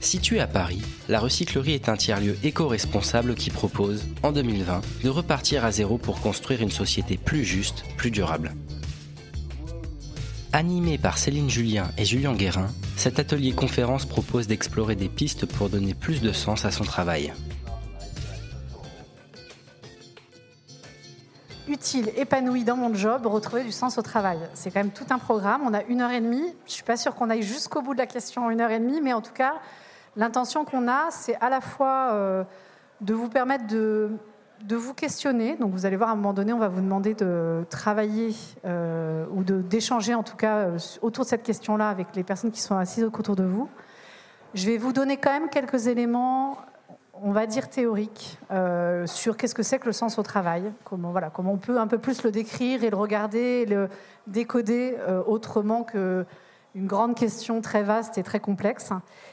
Située à Paris, la recyclerie est un tiers-lieu éco-responsable qui propose, en 2020, de repartir à zéro pour construire une société plus juste, plus durable. Animé par Céline Julien et Julien Guérin, cet atelier conférence propose d'explorer des pistes pour donner plus de sens à son travail. utile, épanoui dans mon job, retrouver du sens au travail. C'est quand même tout un programme. On a une heure et demie. Je ne suis pas sûre qu'on aille jusqu'au bout de la question en une heure et demie, mais en tout cas, L'intention qu'on a, c'est à la fois euh, de vous permettre de, vous questionner. Donc vous allez voir, à un moment donné, on va vous demander de travailler euh, ou d'échanger en tout cas euh, autour de cette question-là avec les personnes qui sont assises autour de vous. Je vais vous donner quand même quelques éléments, on va dire théoriques, sur qu'est-ce que c'est que le sens au travail, comment, voilà, comment on peut un peu plus le décrire et le regarder, et le décoder autrement que une grande question très vaste et très complexe.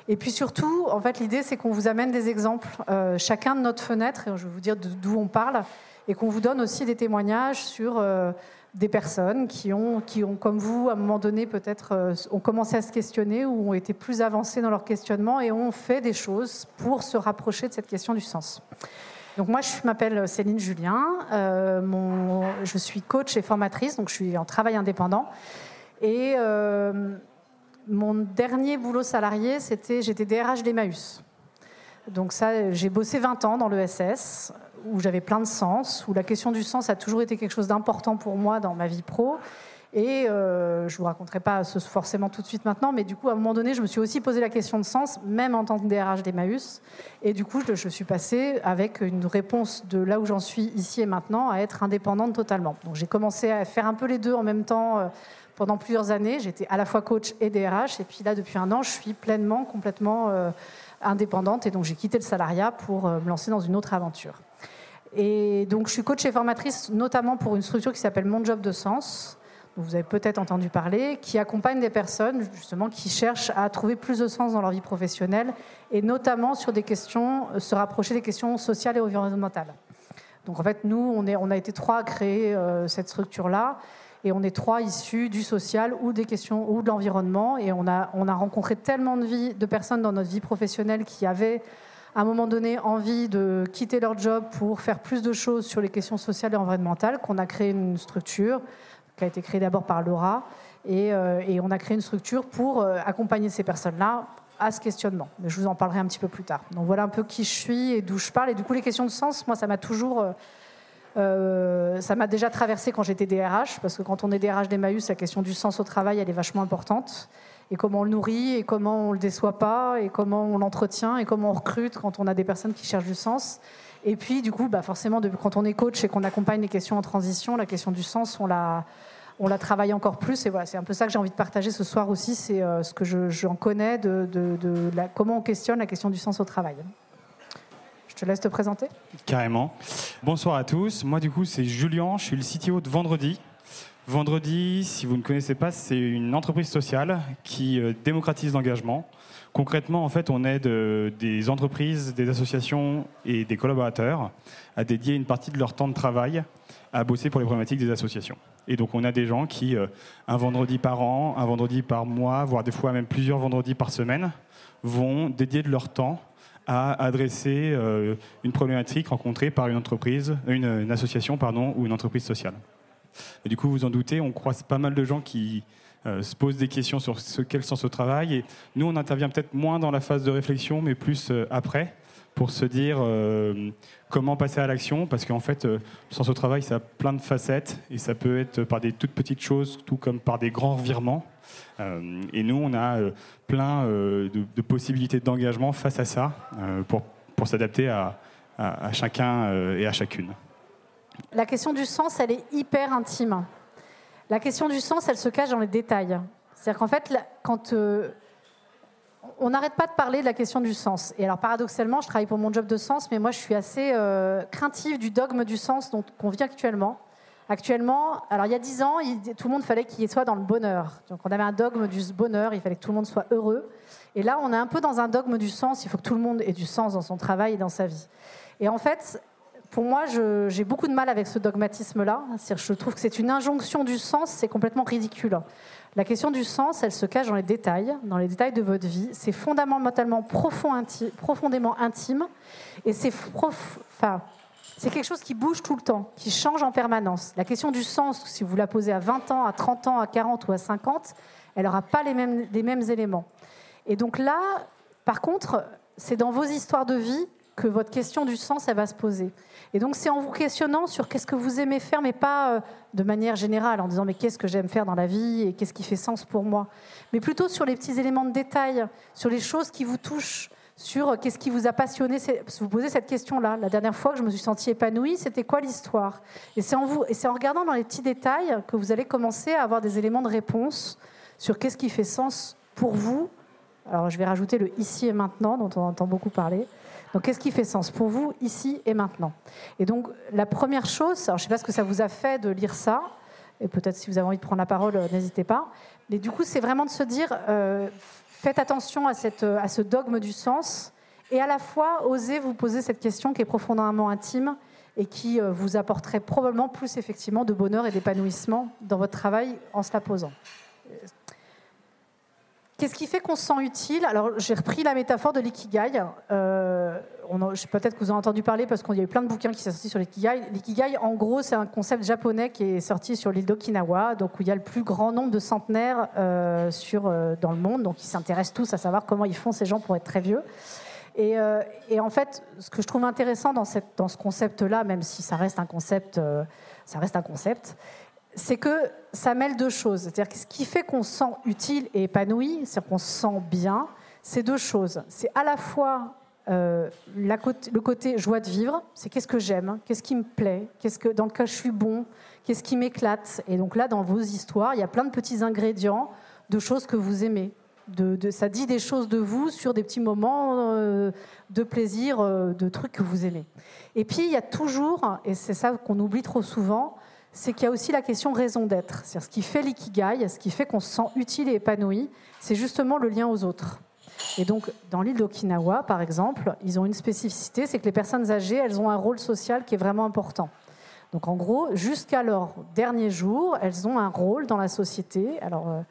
Et puis surtout, en fait, l'idée, c'est qu'on vous amène des exemples, euh, chacun de notre fenêtre, et je vais vous dire d'où on parle, et qu'on vous donne aussi des témoignages sur euh, des personnes qui ont, qui ont, comme vous, à un moment donné, peut-être, euh, ont commencé à se questionner ou ont été plus avancés dans leur questionnement et ont fait des choses pour se rapprocher de cette question du sens. Donc moi, je m'appelle Céline Julien, je suis coach et formatrice, donc je suis en travail indépendant. Et mon dernier boulot salarié, c'était j'étais DRH d'Emmaüs. Donc ça, j'ai bossé 20 ans dans l'ESS, où j'avais plein de sens, où la question du sens a toujours été quelque chose d'important pour moi dans ma vie pro. Et euh, je ne vous raconterai pas forcément tout de suite maintenant, mais du coup, à un moment donné, je me suis aussi posé la question de sens, même en tant que DRH d'Emmaüs. Et du coup, je, je suis passée avec une réponse de là où j'en suis ici et maintenant à être indépendante totalement. Donc j'ai commencé à faire un peu les deux en même temps. Euh, pendant plusieurs années. J'étais à la fois coach et DRH. Et puis là, depuis un an, je suis pleinement, complètement euh, indépendante. Et donc, j'ai quitté le salariat pour euh, me lancer dans une autre aventure. Et donc, je suis coach et formatrice, notamment pour une structure qui s'appelle Mon Job de Sens. Dont vous avez peut-être entendu parler, qui accompagne des personnes justement qui cherchent à trouver plus de sens dans leur vie professionnelle et notamment sur des questions, euh, se rapprocher des questions sociales et environnementales. Donc en fait, nous, on, a été trois à créer cette structure-là. Et on est trois issus du social ou des questions ou de l'environnement. Et on a, on a rencontré tellement de, vie, de personnes dans notre vie professionnelle qui avaient à un moment donné envie de quitter leur job pour faire plus de choses sur les questions sociales et environnementales qu'on a créé une structure qui a été créée d'abord par Laura. Et, euh, et, on a créé une structure pour euh, accompagner ces personnes-là à ce questionnement. Mais je vous en parlerai un petit peu plus tard. Donc voilà un peu qui je suis et d'où je parle. Et du coup, les questions de sens, moi, ça m'a toujours... Euh, euh, ça m'a déjà traversé quand j'étais DRH, parce que quand on est DRH d'Emmaüs, la question du sens au travail, elle est vachement importante. Et comment on le nourrit, et comment on le déçoit pas, et comment on l'entretient, et comment on recrute quand on a des personnes qui cherchent du sens. Et puis, du coup, bah forcément, quand on est coach et qu'on accompagne les questions en transition, la question du sens, on la, on la travaille encore plus. Et voilà, c'est un peu ça que j'ai envie de partager ce soir aussi, c'est euh, ce que j'en connais de, de, la, comment on questionne la question du sens au travail. Je te laisse te présenter. Carrément. Bonsoir à tous. Moi, du coup, c'est Julien. Je suis le CTO de Vendredi. Vendredi, si vous ne connaissez pas, c'est une entreprise sociale qui euh, démocratise l'engagement. Concrètement, en fait, on aide euh, des entreprises, des associations et des collaborateurs à dédier une partie de leur temps de travail à bosser pour les problématiques des associations. Et donc, on a des gens qui, euh, un vendredi par an, un vendredi par mois, voire des fois même plusieurs vendredis par semaine, vont dédier de leur temps à adresser euh, une problématique rencontrée par une entreprise, une, association pardon, ou une entreprise sociale. Du coup, vous en doutez, on croise pas mal de gens qui euh, se posent des questions sur ce le sens au travail. Et nous, on intervient peut-être moins dans la phase de réflexion, mais plus euh, après, pour se dire comment passer à l'action, parce qu'en fait, le sens au travail, ça a plein de facettes, et ça peut être par des toutes petites choses, tout comme par des grands revirements. Euh, et nous, on a euh, plein euh, de, possibilités d'engagement face à ça pour, pour s'adapter à, chacun et à chacune. La question du sens, elle est hyper intime. La question du sens, elle se cache dans les détails. C'est-à-dire qu'en fait, quand on n'arrête pas de parler de la question du sens. Et alors, paradoxalement, je travaille pour mon job de sens, mais moi, je suis assez craintive du dogme du sens dont qu'on vit actuellement. Actuellement, alors il y a dix ans, tout le monde fallait qu'il soit dans le bonheur. Donc, on avait un dogme du bonheur, il fallait que tout le monde soit heureux. Et là, on est un peu dans un dogme du sens. Il faut que tout le monde ait du sens dans son travail et dans sa vie. Et en fait, pour moi, j'ai beaucoup de mal avec ce dogmatisme-là. Je trouve que c'est une injonction du sens, c'est complètement ridicule. La question du sens, elle se cache dans les détails, dans les détails de votre vie. C'est fondamentalement profond, profondément intime, et c'est enfin, c'est quelque chose qui bouge tout le temps, qui change en permanence. La question du sens, si vous la posez à 20 ans, à 30 ans, à 40 ou à 50, elle n'aura pas les mêmes, éléments. Et donc là, par contre, c'est dans vos histoires de vie que votre question du sens, elle va se poser. Et donc, c'est en vous questionnant sur qu'est-ce que vous aimez faire, mais pas euh, de manière générale, en disant mais qu'est-ce que j'aime faire dans la vie et qu'est-ce qui fait sens pour moi, mais plutôt sur les petits éléments de détail, sur les choses qui vous touchent, sur euh, qu'est-ce qui vous a passionné? Vous posez cette question-là. La dernière fois que je me suis sentie épanouie, c'était quoi l'histoire? Et c'est en en regardant dans les petits détails que vous allez commencer à avoir des éléments de réponse sur qu'est-ce qui fait sens pour vous. Alors, je vais rajouter le ici et maintenant, dont on entend beaucoup parler. Donc, qu'est-ce qui fait sens pour vous ici et maintenant? Et donc, la première chose, alors je ne sais pas ce que ça vous a fait de lire ça, et peut-être si vous avez envie de prendre la parole, euh, n'hésitez pas. Mais du coup, c'est vraiment de se dire, euh, faites attention euh, à ce dogme du sens, et à la fois, osez vous poser cette question qui est profondément intime et qui vous apporterait probablement plus effectivement de bonheur et d'épanouissement dans votre travail en se la posant. Qu'est-ce qui fait qu'on se sent utile? Alors, j'ai repris la métaphore de l'ikigai. Euh, Peut-être que vous en avez entendu parler parce qu'il y a eu plein de bouquins qui sont sortis sur l'ikigai. L'ikigai, en gros, c'est un concept japonais qui est sorti sur l'île d'Okinawa, donc où il y a le plus grand nombre de centenaires euh, sur, euh, dans le monde. Donc, ils s'intéressent tous à savoir comment ils font ces gens pour être très vieux. Et, euh, en fait, ce que je trouve intéressant dans, ce concept-là, même si ça reste un concept, ça reste un concept, c'est que ça mêle deux choses. C'est-à-dire que ce qui fait qu'on se sent utile et épanoui, c'est-à-dire qu'on se sent bien, c'est deux choses. C'est à la fois euh, le côté joie de vivre, c'est qu'est-ce que j'aime, qu'est-ce qui me plaît, qu'est-ce que dans lequel je suis bon, qu'est-ce qui m'éclate. Et donc là, dans vos histoires, il y a plein de petits ingrédients de choses que vous aimez. De, ça dit des choses de vous sur des petits moments euh, de plaisir, euh, de trucs que vous aimez. Et puis, il y a toujours, et c'est ça qu'on oublie trop souvent, c'est qu'il y a aussi la question raison d'être. C'est ce qui fait l'ikigai, ce qui fait qu'on se sent utile et épanoui, c'est justement le lien aux autres. Et donc, dans l'île d'Okinawa, par exemple, ils ont une spécificité, c'est que les personnes âgées, elles ont un rôle social qui est vraiment important. Donc, en gros, jusqu'à leur dernier jour, elles ont un rôle dans la société. Alors, euh,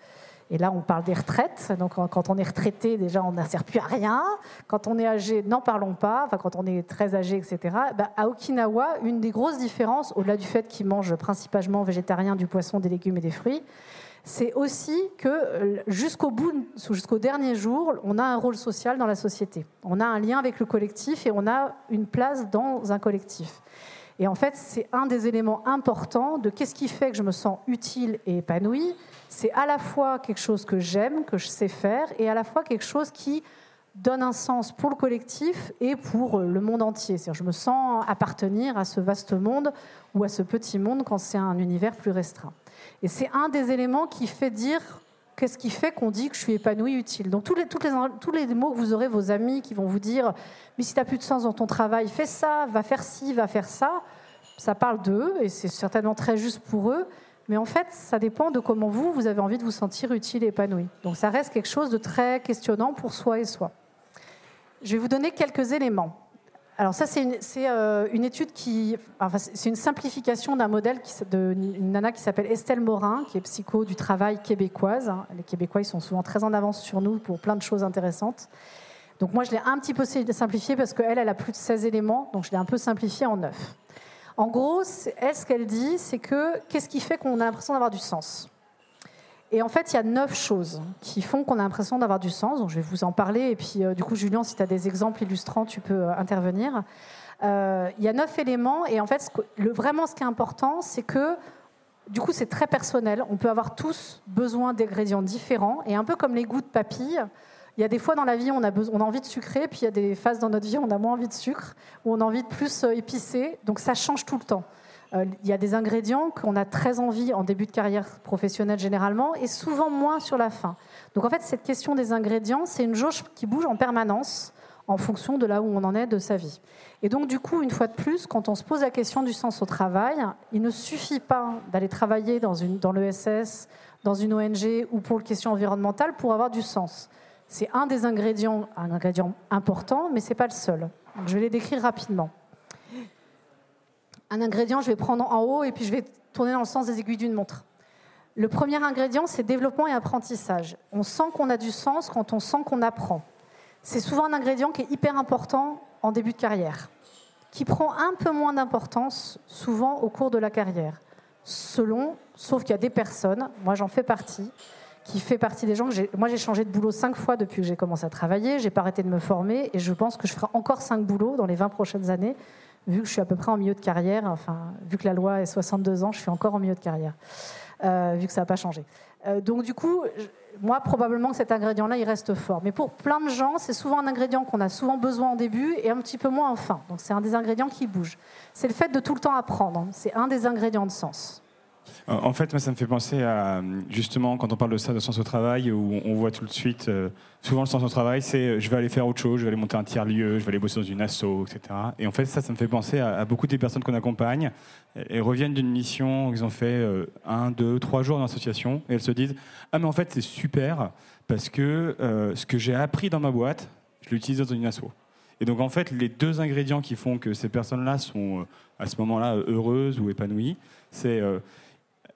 et là, on parle des retraites. Donc, quand on est retraité, déjà, on sert plus à rien. Quand on est âgé, n'en parlons pas. Enfin, quand on est très âgé, etc. Bah, à Okinawa, une des grosses différences, au-delà du fait qu'ils mangent principalement végétarien, du poisson, des légumes et des fruits, c'est aussi que euh, jusqu'au bout, jusqu'au dernier jour, on a un rôle social dans la société. On a un lien avec le collectif et on a une place dans un collectif. Et en fait, c'est un des éléments importants de qu'est-ce qui fait que je me sens utile et épanouie. C'est à la fois quelque chose que j'aime, que je sais faire, et à la fois quelque chose qui donne un sens pour le collectif et pour le monde entier. C'est-à-dire, je me sens appartenir à ce vaste monde ou à ce petit monde quand c'est un univers plus restreint. Et c'est un des éléments qui fait dire qu'est-ce qui fait qu'on dit que je suis épanoui, utile. Donc tous les, les, tous les mots que vous aurez, vos amis qui vont vous dire, mais si tu n'as plus de sens dans ton travail, fais ça, va faire ci, va faire ça, ça parle d'eux, et c'est certainement très juste pour eux, mais en fait, ça dépend de comment vous, vous avez envie de vous sentir utile et épanoui. Donc ça reste quelque chose de très questionnant pour soi et soi. Je vais vous donner quelques éléments. Alors ça, c'est une, euh, une, étude qui... Enfin, c'est une simplification d'un modèle d'une nana qui s'appelle Estelle Morin, qui est psycho du travail québécoise. Les Québécois, ils sont souvent très en avance sur nous pour plein de choses intéressantes. Donc moi, je l'ai un petit peu simplifié parce qu'elle, elle a plus de 16 éléments, donc je l'ai un peu simplifié en 9. En gros, elle, ce qu'elle dit, c'est que qu'est-ce qui fait qu'on a l'impression d'avoir du sens? Et en fait, il y a neuf choses qui font qu'on a l'impression d'avoir du sens. Donc, je vais vous en parler. Et puis, euh, du coup, Julien, si tu as des exemples illustrants, tu peux euh, intervenir. Euh, il y a neuf éléments. Et en fait, vraiment, ce qui est important, c'est que, du coup, c'est très personnel. On peut avoir tous besoin d'ingrédients différents. Et un peu comme les goûts de papille, il y a des fois dans la vie, on a, besoin, on a envie de sucrer. Puis il y a des phases dans notre vie, on a moins envie de sucre, où on a envie de plus épicé. Donc, ça change tout le temps. Euh, il y a des ingrédients qu'on a très envie en début de carrière professionnelle généralement et souvent moins sur la fin. Donc en fait, cette question des ingrédients, c'est une jauge qui bouge en permanence en fonction de là où on en est de sa vie. Et donc du coup, une fois de plus, quand on se pose la question du sens au travail, il ne suffit pas d'aller travailler dans, une, dans l'ESS, dans une ONG ou pour les questions environnementales pour avoir du sens. C'est un des ingrédients, un ingrédient important, mais ce n'est pas le seul. je vais les décrire rapidement un ingrédient, je vais prendre en haut et puis je vais tourner dans le sens des aiguilles d'une montre. Le premier ingrédient, c'est développement et apprentissage. On sent qu'on a du sens quand on sent qu'on apprend. C'est souvent un ingrédient qui est hyper important en début de carrière, qui prend un peu moins d'importance souvent au cours de la carrière. Selon, sauf qu'il y a des personnes, moi j'en fais partie, qui fait partie des gens que. Moi j'ai changé de boulot cinq fois depuis que j'ai commencé à travailler, j'ai pas arrêté de me former et je pense que je ferai encore cinq boulots dans les 20 prochaines années vu que je suis à peu près en milieu de carrière, enfin, vu que la loi est 62 ans, je suis encore en milieu de carrière, euh, vu que ça n'a pas changé. Euh, donc du coup, moi, probablement que cet ingrédient-là, il reste fort. Mais pour plein de gens, c'est souvent un ingrédient qu'on a souvent besoin en début et un petit peu moins en fin. Donc c'est un des ingrédients qui bouge. C'est le fait de tout le temps apprendre. C'est un des ingrédients de sens. En fait, ça me fait penser à, justement, quand on parle de ça, de sens au travail, où on voit tout de suite, euh, souvent le sens au travail, c'est euh, je vais aller faire autre chose, je vais aller monter un tiers-lieu, je vais aller bosser dans une asso, etc. Et en fait, ça, ça me fait penser à, beaucoup des personnes qu'on accompagne. Elles reviennent d'une mission, ils ont fait euh, un, deux, trois jours dans et elles se disent Ah, mais en fait, c'est super, parce que ce que j'ai appris dans ma boîte, je l'utilise dans une asso. Et donc, en fait, les deux ingrédients qui font que ces personnes-là sont, à ce moment-là, heureuses ou épanouies, c'est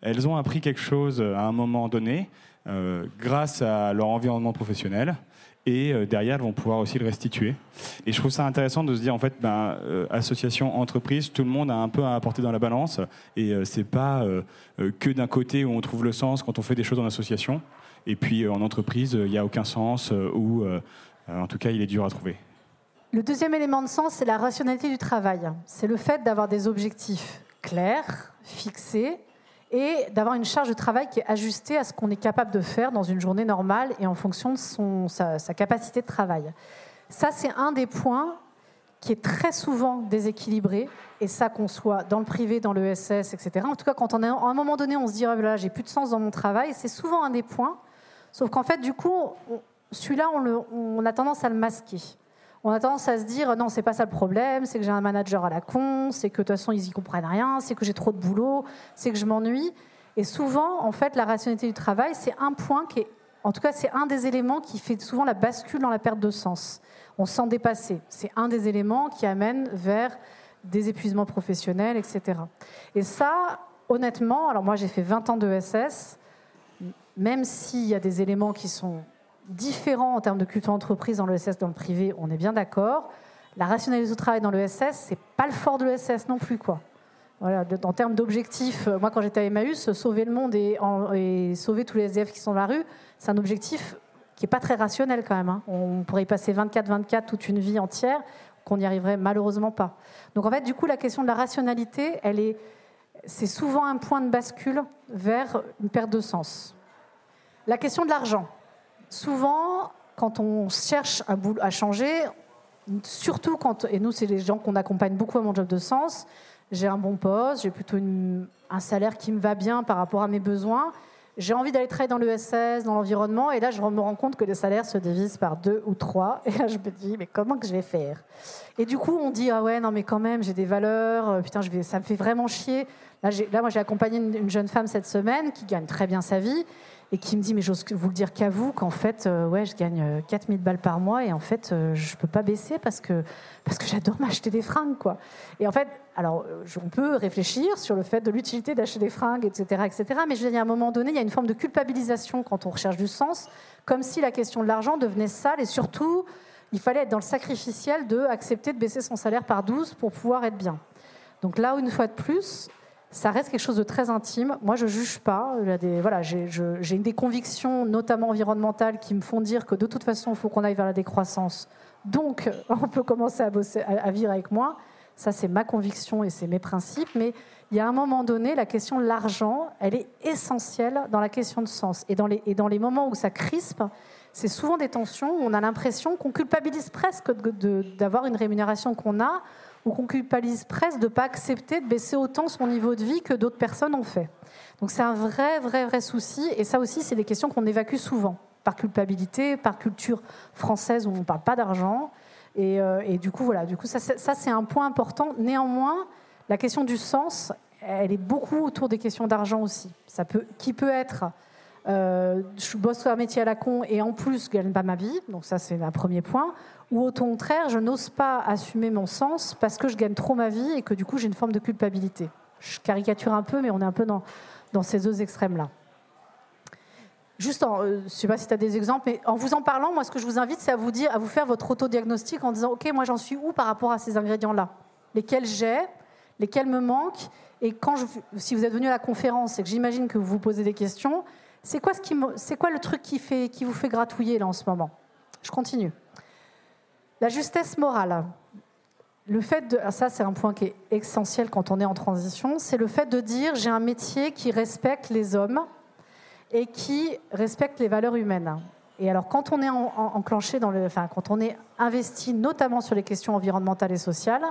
elles ont appris quelque chose à un moment donné euh, grâce à leur environnement professionnel et euh, derrière elles vont pouvoir aussi le restituer. Et je trouve ça intéressant de se dire en fait, ben, euh, association, entreprise, tout le monde a un peu à apporter dans la balance et c'est pas que d'un côté où on trouve le sens quand on fait des choses en association et puis en entreprise il n'y a aucun sens ou en tout cas il est dur à trouver. Le deuxième élément de sens, c'est la rationalité du travail. C'est le fait d'avoir des objectifs clairs, fixés, et d'avoir une charge de travail qui est ajustée à ce qu'on est capable de faire dans une journée normale et en fonction de son, sa, capacité de travail. Ça, c'est un des points qui est très souvent déséquilibré, et ça qu'on soit dans le privé, dans le SS, etc. En tout cas, quand on à un moment donné, on se dit, ah, là, j'ai plus de sens dans mon travail, c'est souvent un des points, sauf qu'en fait, du coup, celui-là, on a tendance à le masquer on a tendance à se dire non, c'est pas ça le problème, c'est que j'ai un manager à la con, c'est que de toute façon ils y comprennent rien, c'est que j'ai trop de boulot, c'est que je m'ennuie. Et souvent, en fait, la rationalité du travail, c'est un point qui est, en tout cas, c'est un des éléments qui fait souvent la bascule dans la perte de sens. On se sent dépassé. C'est un des éléments qui amène vers des épuisements professionnels, etc. Et ça, honnêtement, alors moi j'ai fait 20 ans de SS, même s'il y a des éléments qui sont différent en termes de culture entreprise dans l'ESS, dans le privé, on est bien d'accord. La rationalisation du travail dans l'ESS, c'est pas le fort de l'ESS non plus, quoi. Voilà, en termes d'objectifs, euh, moi quand j'étais à Emmaüs, sauver le monde et, sauver tous les SDF qui sont dans la rue, c'est un objectif qui n'est pas très rationnel quand même. Hein. On pourrait y passer 24-24 toute une vie entière, qu'on n'y arriverait malheureusement pas. Donc en fait, du coup, la question de la rationalité, elle est, c'est souvent un point de bascule vers une perte de sens. La question de l'argent souvent, quand on cherche à, changer, surtout quand, et nous, c'est les gens qu'on accompagne beaucoup à mon job de sens, j'ai un bon poste, j'ai plutôt un salaire qui me va bien par rapport à mes besoins. J'ai envie d'aller travailler dans l'ESS, dans l'environnement, et là, je me rends compte que les salaires se divisent par deux ou trois. Et là, je me dis, mais comment que je vais faire? Et du coup, on dit, ah ouais, non, mais quand même, j'ai des valeurs, euh, putain, ça me fait vraiment chier. Là moi, j'ai accompagné une jeune femme cette semaine qui gagne très bien sa vie et qui me dit mais j'ose vous le dire qu'à vous qu'en fait euh, ouais je gagne 4000 euh, balles par mois et en fait euh, je peux pas baisser parce que parce que j'adore m'acheter des fringues quoi. Et en fait alors on peut réfléchir sur le fait de l'utilité d'acheter des fringues etc etc mais je veux dire à un moment donné il y a une forme de culpabilisation quand on recherche du sens comme si la question de l'argent devenait sale et surtout il fallait être dans le sacrificiel de accepter de baisser son salaire par 12 pour pouvoir être bien. Donc là une fois de plus ça reste quelque chose de très intime. Moi, je juge pas. Voilà, j'ai des convictions, notamment environnementales, qui me font dire que de toute façon, il faut qu'on aille vers la décroissance. Donc, on peut commencer à, bosser, à, vivre avec moi. Ça, c'est ma conviction et c'est mes principes. Mais il y a un moment donné, la question de l'argent, elle est essentielle dans la question de sens. Et dans les, et dans les moments où ça crispe, c'est souvent des tensions où on a l'impression qu'on culpabilise presque d'avoir une rémunération qu'on a qu'on culpabilise presque de ne pas accepter de baisser autant son niveau de vie que d'autres personnes ont fait. Donc c'est un vrai, vrai, vrai souci. Et ça aussi, c'est des questions qu'on évacue souvent, par culpabilité, par culture française où on ne parle pas d'argent. Et, euh, du coup, voilà, du coup, ça, ça c'est un point important. Néanmoins, la question du sens, elle est beaucoup autour des questions d'argent aussi. Ça peut, qui peut être euh, je bosse sur un métier à la con et en plus je gagne pas ma vie, donc ça c'est un premier point. Ou au contraire, je n'ose pas assumer mon sens parce que je gagne trop ma vie et que du coup j'ai une forme de culpabilité. Je caricature un peu, mais on est un peu dans, ces deux extrêmes-là. Juste, en, euh, je ne sais pas si tu as des exemples, mais en vous en parlant, moi ce que je vous invite, c'est à vous dire, à vous faire votre autodiagnostic en disant, ok, moi j'en suis où par rapport à ces ingrédients-là? Lesquels j'ai Lesquels me manquent? Et si vous êtes venu à la conférence et que j'imagine que vous vous posez des questions, c'est quoi, le truc qui, vous fait gratouiller là en ce moment? Je continue. La justesse morale. Le fait de, ça c'est un point qui est essentiel quand on est en transition, c'est le fait de dire j'ai un métier qui respecte les hommes et qui respecte les valeurs humaines. Et alors quand on est enclenché dans le, enfin quand on est investi notamment sur les questions environnementales et sociales,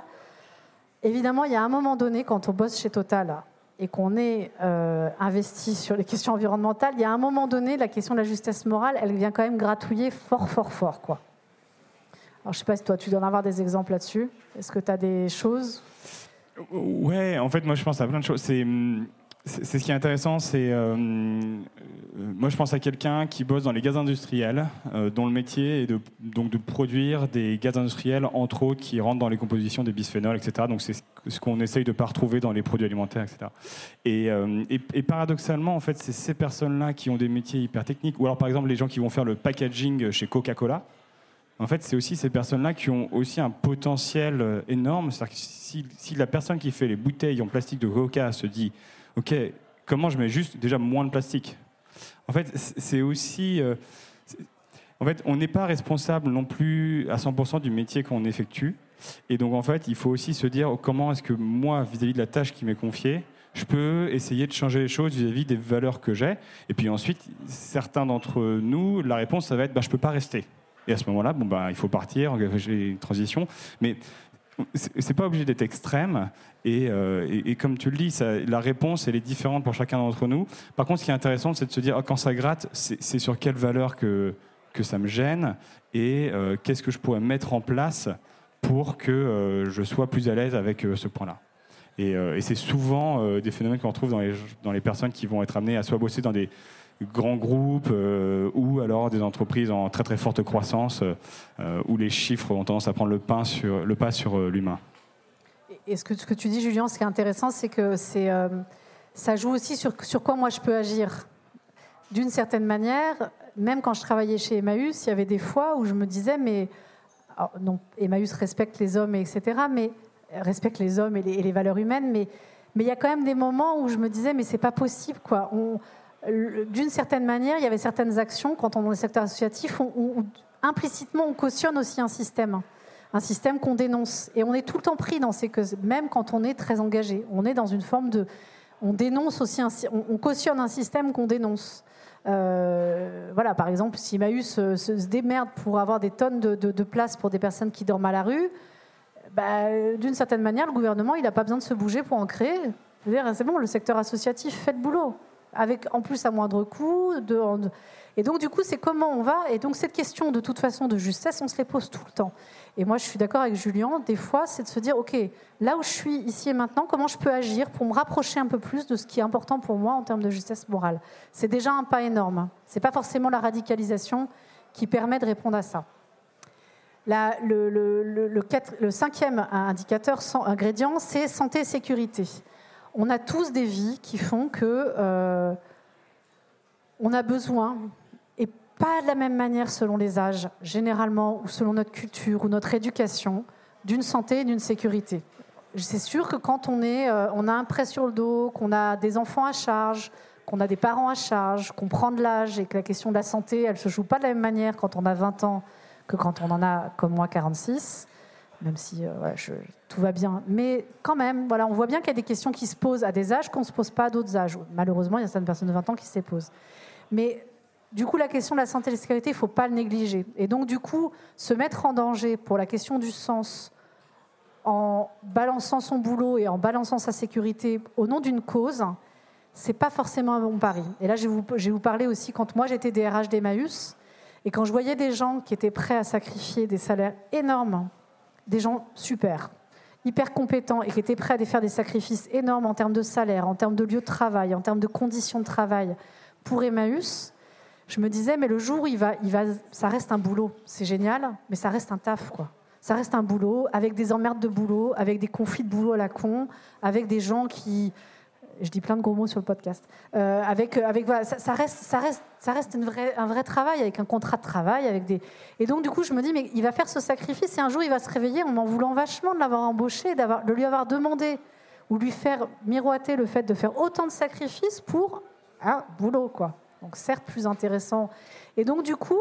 évidemment il y a un moment donné quand on bosse chez Total et qu'on est euh, investi sur les questions environnementales, il y a un moment donné, la question de la justesse morale, elle vient quand même gratouiller fort, fort, fort. Quoi. Alors, je ne sais pas si toi, tu dois en avoir des exemples là-dessus. Est-ce que tu as des choses? Ouais, en fait, moi, je pense à plein de choses. C'est hum, c'est ce qui est intéressant, c'est euh, euh, moi je pense à quelqu'un qui bosse dans les gaz industriels, euh, dont le métier est de, donc de produire des gaz industriels, entre autres, qui rentrent dans les compositions des bisphénols, etc. Donc c'est ce qu'on essaye de pas retrouver dans les produits alimentaires, etc. Et, et, paradoxalement, en fait, c'est ces personnes-là qui ont des métiers hyper techniques, ou alors par exemple les gens qui vont faire le packaging chez Coca-Cola. En fait, c'est aussi ces personnes-là qui ont aussi un potentiel énorme. C'est-à-dire que si, si la personne qui fait les bouteilles en plastique de Coca se dit OK, comment je mets juste déjà moins de plastique? En fait, c'est aussi. Euh, en fait, on n'est pas responsable non plus à 100% du métier qu'on effectue. Et donc, en fait, il faut aussi se dire comment est-ce que moi, vis-à-vis de la tâche qui m'est confiée, je peux essayer de changer les choses vis-à-vis des valeurs que j'ai. Et puis ensuite, certains d'entre nous, la réponse, ça va être bah, je ne peux pas rester. Et à ce moment-là, bon, bah, il faut partir, j'ai une transition. Mais c'est pas obligé d'être extrême. Euh, et, comme tu le dis, la réponse, elle est différente pour chacun d'entre nous. Par contre, ce qui est intéressant, c'est de se dire, oh, quand ça gratte, c'est sur quelle valeur que, que ça me gêne et euh, qu'est-ce que je pourrais mettre en place pour que euh, je sois plus à l'aise avec ce point-là. Et, c'est souvent des phénomènes qu'on retrouve dans les, dans les personnes qui vont être amenées à soit bosser dans des grands groupes ou alors des entreprises en très très forte croissance où les chiffres ont tendance à prendre le, pas sur l'humain. Et ce que, ce que tu dis, Julien, ce qui est intéressant, c'est que euh, ça joue aussi sur, sur quoi moi je peux agir. D'une certaine manière, même quand je travaillais chez Emmaüs, il y avait des fois où je me disais, mais Emmaüs respecte les hommes, etc., mais respecte les hommes et les, valeurs humaines, mais, mais il y a quand même des moments où je me disais, mais c'est pas possible, quoi. D'une certaine manière, il y avait certaines actions, quand on est dans le secteur associatif, où implicitement on cautionne aussi un système un système qu'on dénonce. Et on est tout le temps pris dans ces causes, même quand on est très engagé. On est dans une forme de... On dénonce aussi, on, cautionne un système qu'on dénonce. Euh, voilà, par exemple, si Maüs se, se, démerde pour avoir des tonnes de, de, places pour des personnes qui dorment à la rue, bah, d'une certaine manière, le gouvernement, il n'a pas besoin de se bouger pour en créer. C'est bon, le secteur associatif fait le boulot, en plus à moindre coût. Et donc, du coup, c'est comment on va. Et donc, cette question, de toute façon, de justesse, on se les pose tout le temps. Et moi, je suis d'accord avec Julien, des fois, c'est de se dire, OK, là où je suis ici et maintenant, comment je peux agir pour me rapprocher un peu plus de ce qui est important pour moi en termes de justesse morale? C'est déjà un pas énorme. Ce n'est pas forcément la radicalisation qui permet de répondre à ça. le, cinquième indicateur, ingrédient, c'est santé et sécurité. On a tous des vies qui font que euh, on a besoin pas de la même manière selon les âges, généralement, ou selon notre culture ou notre éducation, d'une santé et d'une sécurité. C'est sûr que quand on, est, euh, on a un prêt sur le dos, qu'on a des enfants à charge, qu'on a des parents à charge, qu'on prend de l'âge et que la question de la santé, elle ne se joue pas de la même manière quand on a 20 ans que quand on en a, comme moi, 46, même si euh, tout va bien. Mais quand même, voilà, on voit bien qu'il y a des questions qui se posent à des âges qu'on ne se pose pas à d'autres âges. Malheureusement, il y a certaines personnes de 20 ans qui se posent. Mais du coup, la question de la santé et de la sécurité, il ne faut pas le négliger. Et donc, du coup, se mettre en danger pour la question du sens en balançant son boulot et en balançant sa sécurité au nom d'une cause, c'est pas forcément un bon pari. Et là, je vais vous, je vais vous parler aussi quand moi j'étais DRH d'Emmaüs et quand je voyais des gens qui étaient prêts à sacrifier des salaires énormes, des gens super, hyper compétents et qui étaient prêts à faire des sacrifices énormes en termes de salaire, en termes de lieu de travail, en termes de conditions de travail pour Emmaüs, je me disais, mais le jour il va, il va, ça reste un boulot, c'est génial, mais ça reste un taf, quoi. Ça reste un boulot, avec des emmerdes de boulot, avec des conflits de boulot à la con, avec des gens qui, je dis plein de gros mots sur le podcast. Euh, avec, avec voilà, ça, reste, ça reste, ça reste un vrai travail avec un contrat de travail, avec des. Et donc du coup, je me dis, mais il va faire ce sacrifice et un jour, il va se réveiller en m'en voulant vachement de l'avoir embauché, de lui avoir demandé ou lui faire miroiter le fait de faire autant de sacrifices pour un boulot, quoi. Donc certes plus intéressant. Et donc du coup,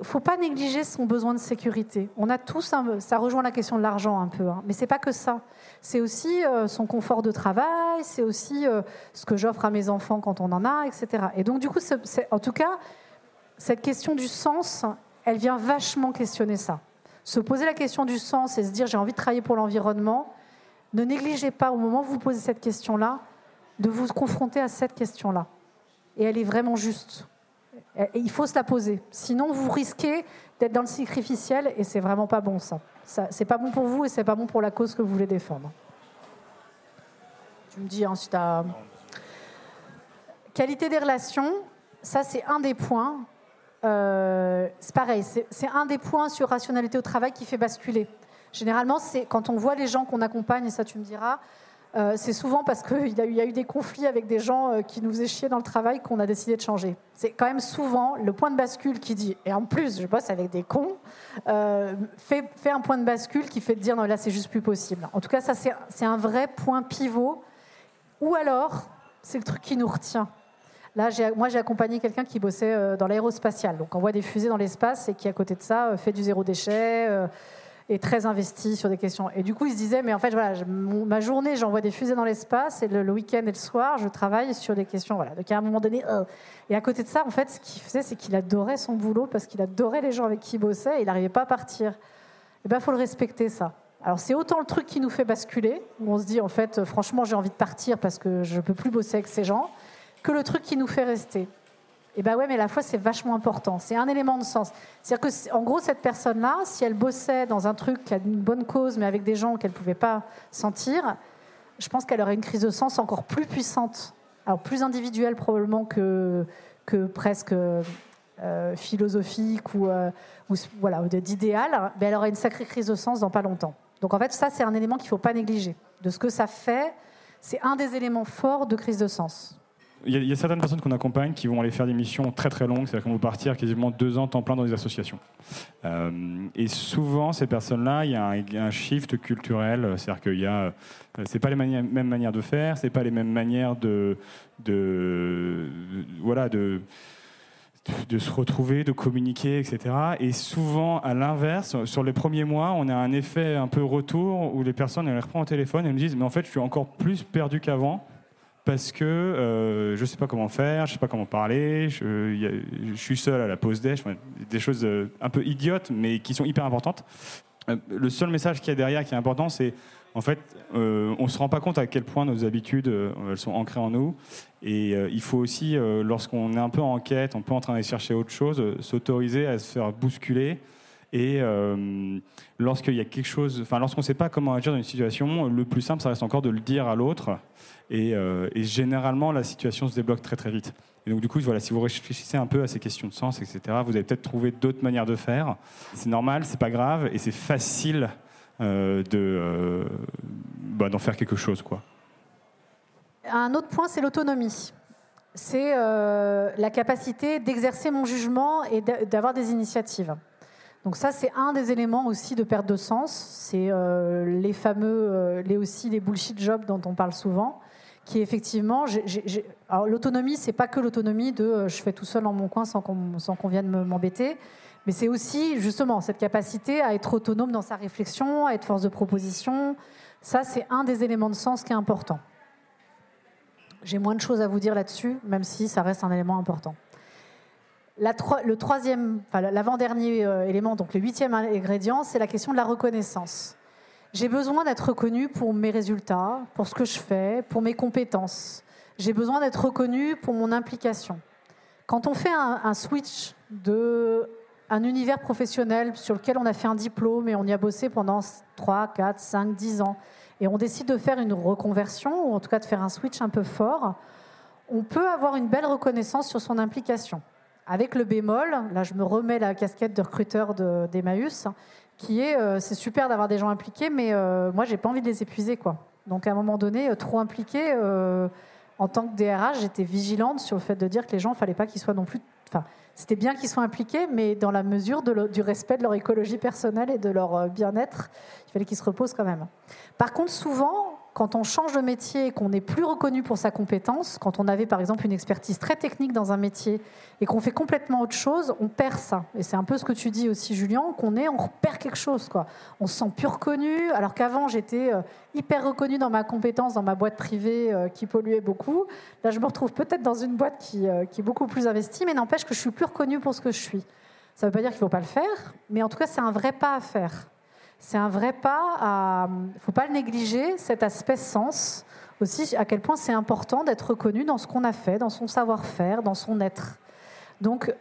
il faut pas négliger son besoin de sécurité. On a tous, ça rejoint la question de l'argent un peu, hein, mais c'est pas que ça. C'est aussi euh, son confort de travail, c'est aussi euh, ce que j'offre à mes enfants quand on en a, etc. Et donc du coup, en tout cas, cette question du sens, elle vient vachement questionner ça. Se poser la question du sens et se dire j'ai envie de travailler pour l'environnement, ne négligez pas au moment où vous posez cette question-là de vous confronter à cette question-là. Et elle est vraiment juste il faut se la poser. Sinon, vous risquez d'être dans le sacrificiel et c'est vraiment pas bon ça. ça c'est pas bon pour vous et c'est pas bon pour la cause que vous voulez défendre. Tu me dis ensuite à qualité des relations. Ça, c'est un des points. Euh, c'est pareil, c'est un des points sur rationalité au travail qui fait basculer. Généralement, c'est quand on voit les gens qu'on accompagne, et ça tu me diras, euh, c'est souvent parce qu'il y, a eu des conflits avec des gens euh, qui nous faisaient chier dans le travail qu'on a décidé de changer. C'est quand même souvent le point de bascule qui dit, et en plus je bosse avec des cons, euh, fait, fait, un point de bascule qui fait dire non là c'est juste plus possible. En tout cas ça c'est un vrai point pivot. Ou alors c'est le truc qui nous retient. Là, moi, j'ai accompagné quelqu'un qui bossait dans l'aérospatial, donc envoie des fusées dans l'espace et qui, à côté de ça, fait du zéro déchet, est très investi sur des questions. Et du coup, il se disait, mais en fait, voilà, ma journée, j'envoie des fusées dans l'espace, et le, week-end et le soir, je travaille sur des questions. Voilà. Donc à un moment donné, euh. et à côté de ça, en fait, ce qu'il faisait, c'est qu'il adorait son boulot parce qu'il adorait les gens avec qui il bossait, et il n'arrivait pas à partir. Et eh ben, faut le respecter ça. Alors c'est autant le truc qui nous fait basculer, où on se dit en fait, franchement, j'ai envie de partir parce que je peux plus bosser avec ces gens, que le truc qui nous fait rester. Eh bien ouais, mais la foi, c'est vachement important. C'est un élément de sens. C'est-à-dire que, en gros, cette personne-là, si elle bossait dans un truc qui a une bonne cause, mais avec des gens qu'elle ne pouvait pas sentir, je pense qu'elle aurait une crise de sens encore plus puissante. Alors, plus individuelle probablement que, que presque euh, philosophique ou, euh, voilà, d'idéal, mais elle aurait une sacrée crise de sens dans pas longtemps. Donc, en fait, ça, c'est un élément qu'il ne faut pas négliger. De ce que ça fait, c'est un des éléments forts de crise de sens. Il y, a certaines personnes qu'on accompagne qui vont aller faire des missions très très longues, c'est-à-dire qu'on va partir quasiment deux ans temps plein dans des associations. Euh, et souvent, ces personnes-là, il y, a un, shift culturel, c'est-à-dire qu'il y a, euh, c'est pas les mêmes manières de faire, c'est pas les mêmes manières de, voilà, de se retrouver, de communiquer, etc. Et souvent, à l'inverse, sur les premiers mois, on a un effet un peu retour où les personnes, elles reprennent au téléphone et nous disent, mais en fait, je suis encore plus perdu qu'avant parce que euh, je ne sais pas comment faire, je ne sais pas comment parler, je, suis seul à la pause déj, des choses euh, un peu idiotes, mais qui sont hyper importantes. Euh, le seul message qu'il y a derrière qui est important, c'est en fait, on ne se rend pas compte à quel point nos habitudes, elles sont ancrées en nous. Et il faut aussi, lorsqu'on est un peu en quête, un peu en train de chercher autre chose, s'autoriser à se faire bousculer. Et lorsqu'il y a quelque chose, enfin, lorsqu'on ne sait pas comment agir dans une situation, le plus simple, ça reste encore de le dire à l'autre euh, et, généralement, la situation se débloque très très vite. Et donc du coup, voilà, si vous réfléchissez un peu à ces questions de sens, etc., vous allez peut-être trouver d'autres manières de faire. C'est normal, c'est pas grave, et c'est facile euh, de euh, bah, d'en faire quelque chose, quoi. Un autre point, c'est l'autonomie. C'est la capacité d'exercer mon jugement et d'avoir des initiatives. Donc ça, c'est un des éléments aussi de perte de sens. C'est les fameux, les aussi les bullshit jobs dont on parle souvent qui effectivement, l'autonomie, c'est pas que l'autonomie de euh, je fais tout seul dans mon coin sans qu'on vienne m'embêter, mais c'est aussi justement cette capacité à être autonome dans sa réflexion, à être force de proposition. Ça, c'est un des éléments de sens qui est important. J'ai moins de choses à vous dire là-dessus, même si ça reste un élément important. Le troisième, enfin, l'avant-dernier euh, élément, donc le huitième ingrédient, c'est la question de la reconnaissance. J'ai besoin d'être reconnu pour mes résultats, pour ce que je fais, pour mes compétences. J'ai besoin d'être reconnu pour mon implication. Quand on fait un, switch de un univers professionnel sur lequel on a fait un diplôme et on y a bossé pendant 3, 4, 5, 10 ans, et on décide de faire une reconversion, ou en tout cas de faire un switch un peu fort, on peut avoir une belle reconnaissance sur son implication. Avec le bémol, là je me remets la casquette de recruteur d'Emmaüs, qui est euh, c'est super d'avoir des gens impliqués, mais euh, moi j'ai pas envie de les épuiser quoi. Donc à un moment donné, euh, trop impliqués, en tant que DRH, j'étais vigilante sur le fait de dire que les gens, fallait pas qu'ils soient non plus. Enfin, c'était bien qu'ils soient impliqués, mais dans la mesure du respect de leur écologie personnelle et de leur bien-être, il fallait qu'ils se reposent quand même. Par contre, souvent, quand on change de métier et qu'on n'est plus reconnu pour sa compétence, quand on avait par exemple une expertise très technique dans un métier et qu'on fait complètement autre chose, on perd ça. Et c'est un peu ce que tu dis aussi, Julien, qu'on est, on perd quelque chose. Quoi. On se sent plus reconnu, alors qu'avant j'étais euh, hyper reconnu dans ma compétence, dans ma boîte privée euh, qui polluait beaucoup. Là, je me retrouve peut-être dans une boîte qui, euh, est beaucoup plus investie, mais n'empêche que je suis plus reconnu pour ce que je suis. Ça ne veut pas dire qu'il ne faut pas le faire, mais en tout cas, c'est un vrai pas à faire c'est un vrai pas ne faut pas le négliger, cet aspect sens. Aussi, à quel point c'est important d'être reconnu dans ce qu'on a fait, dans son savoir-faire, dans son être. Donc,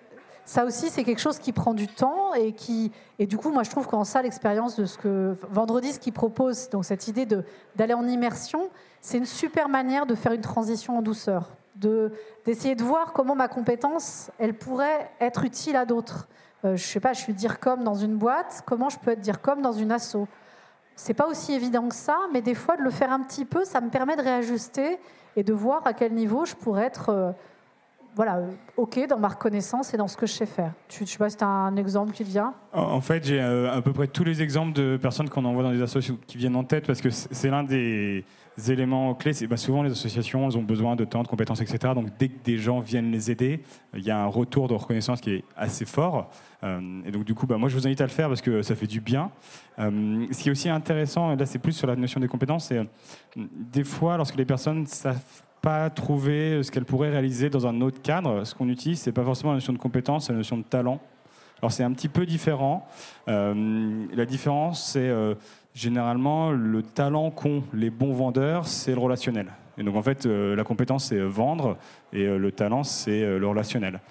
ça aussi, c'est quelque chose qui prend du temps et qui, et du coup, moi, je trouve qu'en ça, l'expérience de ce que Vendredi, ce qu'il propose, donc cette idée d'aller en immersion, c'est une super manière de faire une transition en douceur, de d'essayer de voir comment ma compétence, elle pourrait être utile à d'autres. Euh, je sais pas, je suis dire comme dans une boîte, comment je peux être dire comme dans une asso? C'est pas aussi évident que ça, mais des fois de le faire un petit peu, ça me permet de réajuster et de voir à quel niveau je pourrais être euh, voilà, euh, OK dans ma reconnaissance et dans ce que je sais faire. Ne sais pas si tu as un exemple qui vient? En fait, j'ai à peu près tous les exemples de personnes qu'on envoie dans des associations qui viennent en tête parce que c'est l'un des éléments clés. C'est bah, souvent les associations, elles ont besoin de temps, de compétences, etc. Donc dès que des gens viennent les aider, il y a un retour de reconnaissance qui est assez fort. Euh, et donc du coup, bah, moi je vous invite à le faire parce que ça fait du bien. Euh, ce qui est aussi intéressant, et là c'est plus sur la notion des compétences, c'est euh, des fois lorsque les personnes savent pas trouver ce qu'elles pourraient réaliser dans un autre cadre, ce qu'on utilise, c'est pas forcément la notion de compétence, c'est la notion de talent. Alors c'est un petit peu différent. la différence, c'est généralement, le talent qu'ont les bons vendeurs, c'est le relationnel. Et donc, en fait, euh, la compétence, c'est vendre, et euh, le talent, c'est euh, le relationnel.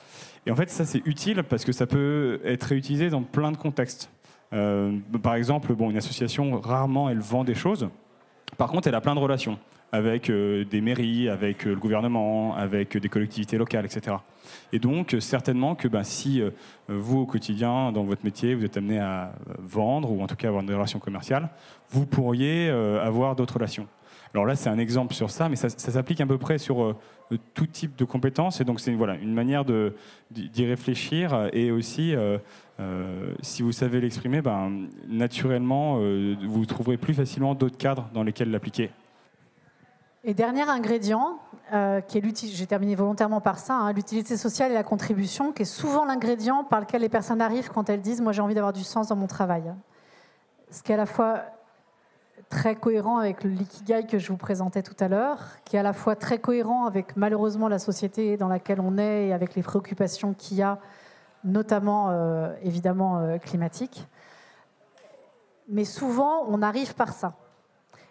Et en fait, ça, c'est utile parce que ça peut être réutilisé dans plein de contextes. par exemple, bon, une association, rarement, elle vend des choses. Par contre, elle a plein de relations avec des mairies, avec le gouvernement, avec des collectivités locales, etc. Et donc, certainement que ben, si euh, vous, au quotidien, dans votre métier, vous êtes amené à vendre, ou en tout cas avoir des relations commerciales, vous pourriez euh, avoir d'autres relations. Alors là, c'est un exemple sur ça, mais ça, s'applique à peu près sur euh, tout type de compétences. Et donc, c'est voilà, une manière d'y réfléchir. Et aussi, si vous savez l'exprimer, ben, naturellement, vous trouverez plus facilement d'autres cadres dans lesquels l'appliquer. Et dernier ingrédient, euh, qui est j'ai terminé volontairement par ça, hein, l'utilité sociale et la contribution, qui est souvent l'ingrédient par lequel les personnes arrivent quand elles disent Moi j'ai envie d'avoir du sens dans mon travail. Ce qui est à la fois très cohérent avec le Likigai que je vous présentais tout à l'heure, qui est à la fois très cohérent avec malheureusement la société dans laquelle on est et avec les préoccupations qu'il y a, notamment euh, évidemment euh, climatiques. Mais souvent, on arrive par ça.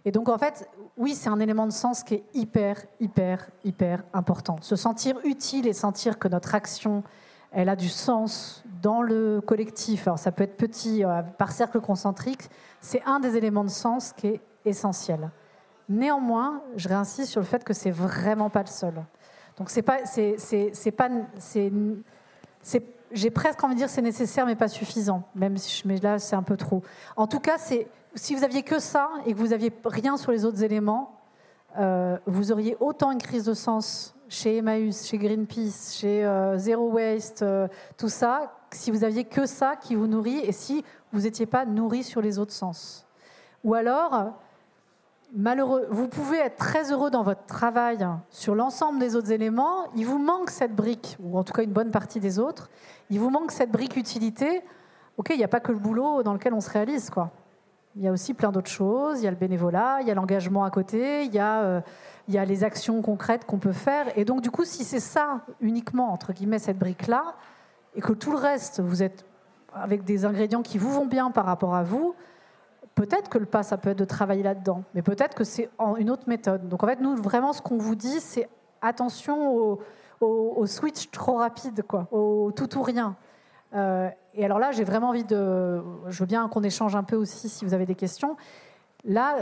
Et donc, en fait, oui, c'est un élément de sens qui est hyper, hyper, hyper important. Se sentir utile et sentir que notre action, elle a du sens dans le collectif. Alors, ça peut être petit, euh, par cercle concentrique. C'est un des éléments de sens qui est essentiel. Néanmoins, je réinsiste sur le fait que c'est vraiment pas le seul. Donc, c'est pas, c'est, c'est, pas, c'est, j'ai presque envie de dire c'est nécessaire mais pas suffisant. Même si, mais là, c'est un peu trop. En tout cas, c'est si vous aviez que ça et que vous aviez rien sur les autres éléments, euh, vous auriez autant une crise de sens chez Emmaüs, chez Greenpeace, chez euh, Zero Waste, euh, tout ça, si vous aviez que ça qui vous nourrit et si vous n'étiez pas nourri sur les autres sens. Ou alors, malheureux, vous pouvez être très heureux dans votre travail sur l'ensemble des autres éléments, il vous manque cette brique, ou en tout cas une bonne partie des autres, il vous manque cette brique utilité. Ok, il n'y a pas que le boulot dans lequel on se réalise, quoi. Il y a aussi plein d'autres choses. Il y a le bénévolat, il y a l'engagement à côté, il y a, euh, il y a les actions concrètes qu'on peut faire. Et donc, du coup, si c'est ça uniquement, entre guillemets, cette brique-là, et que tout le reste, vous êtes avec des ingrédients qui vous vont bien par rapport à vous, peut-être que le pas, ça peut être de travailler là-dedans, mais peut-être que c'est une autre méthode. Donc en fait, nous, vraiment, ce qu'on vous dit, c'est attention au, switch trop rapide, quoi, au tout ou rien. Euh, et alors là, j'ai vraiment envie de. Je veux bien qu'on échange un peu aussi si vous avez des questions. Là,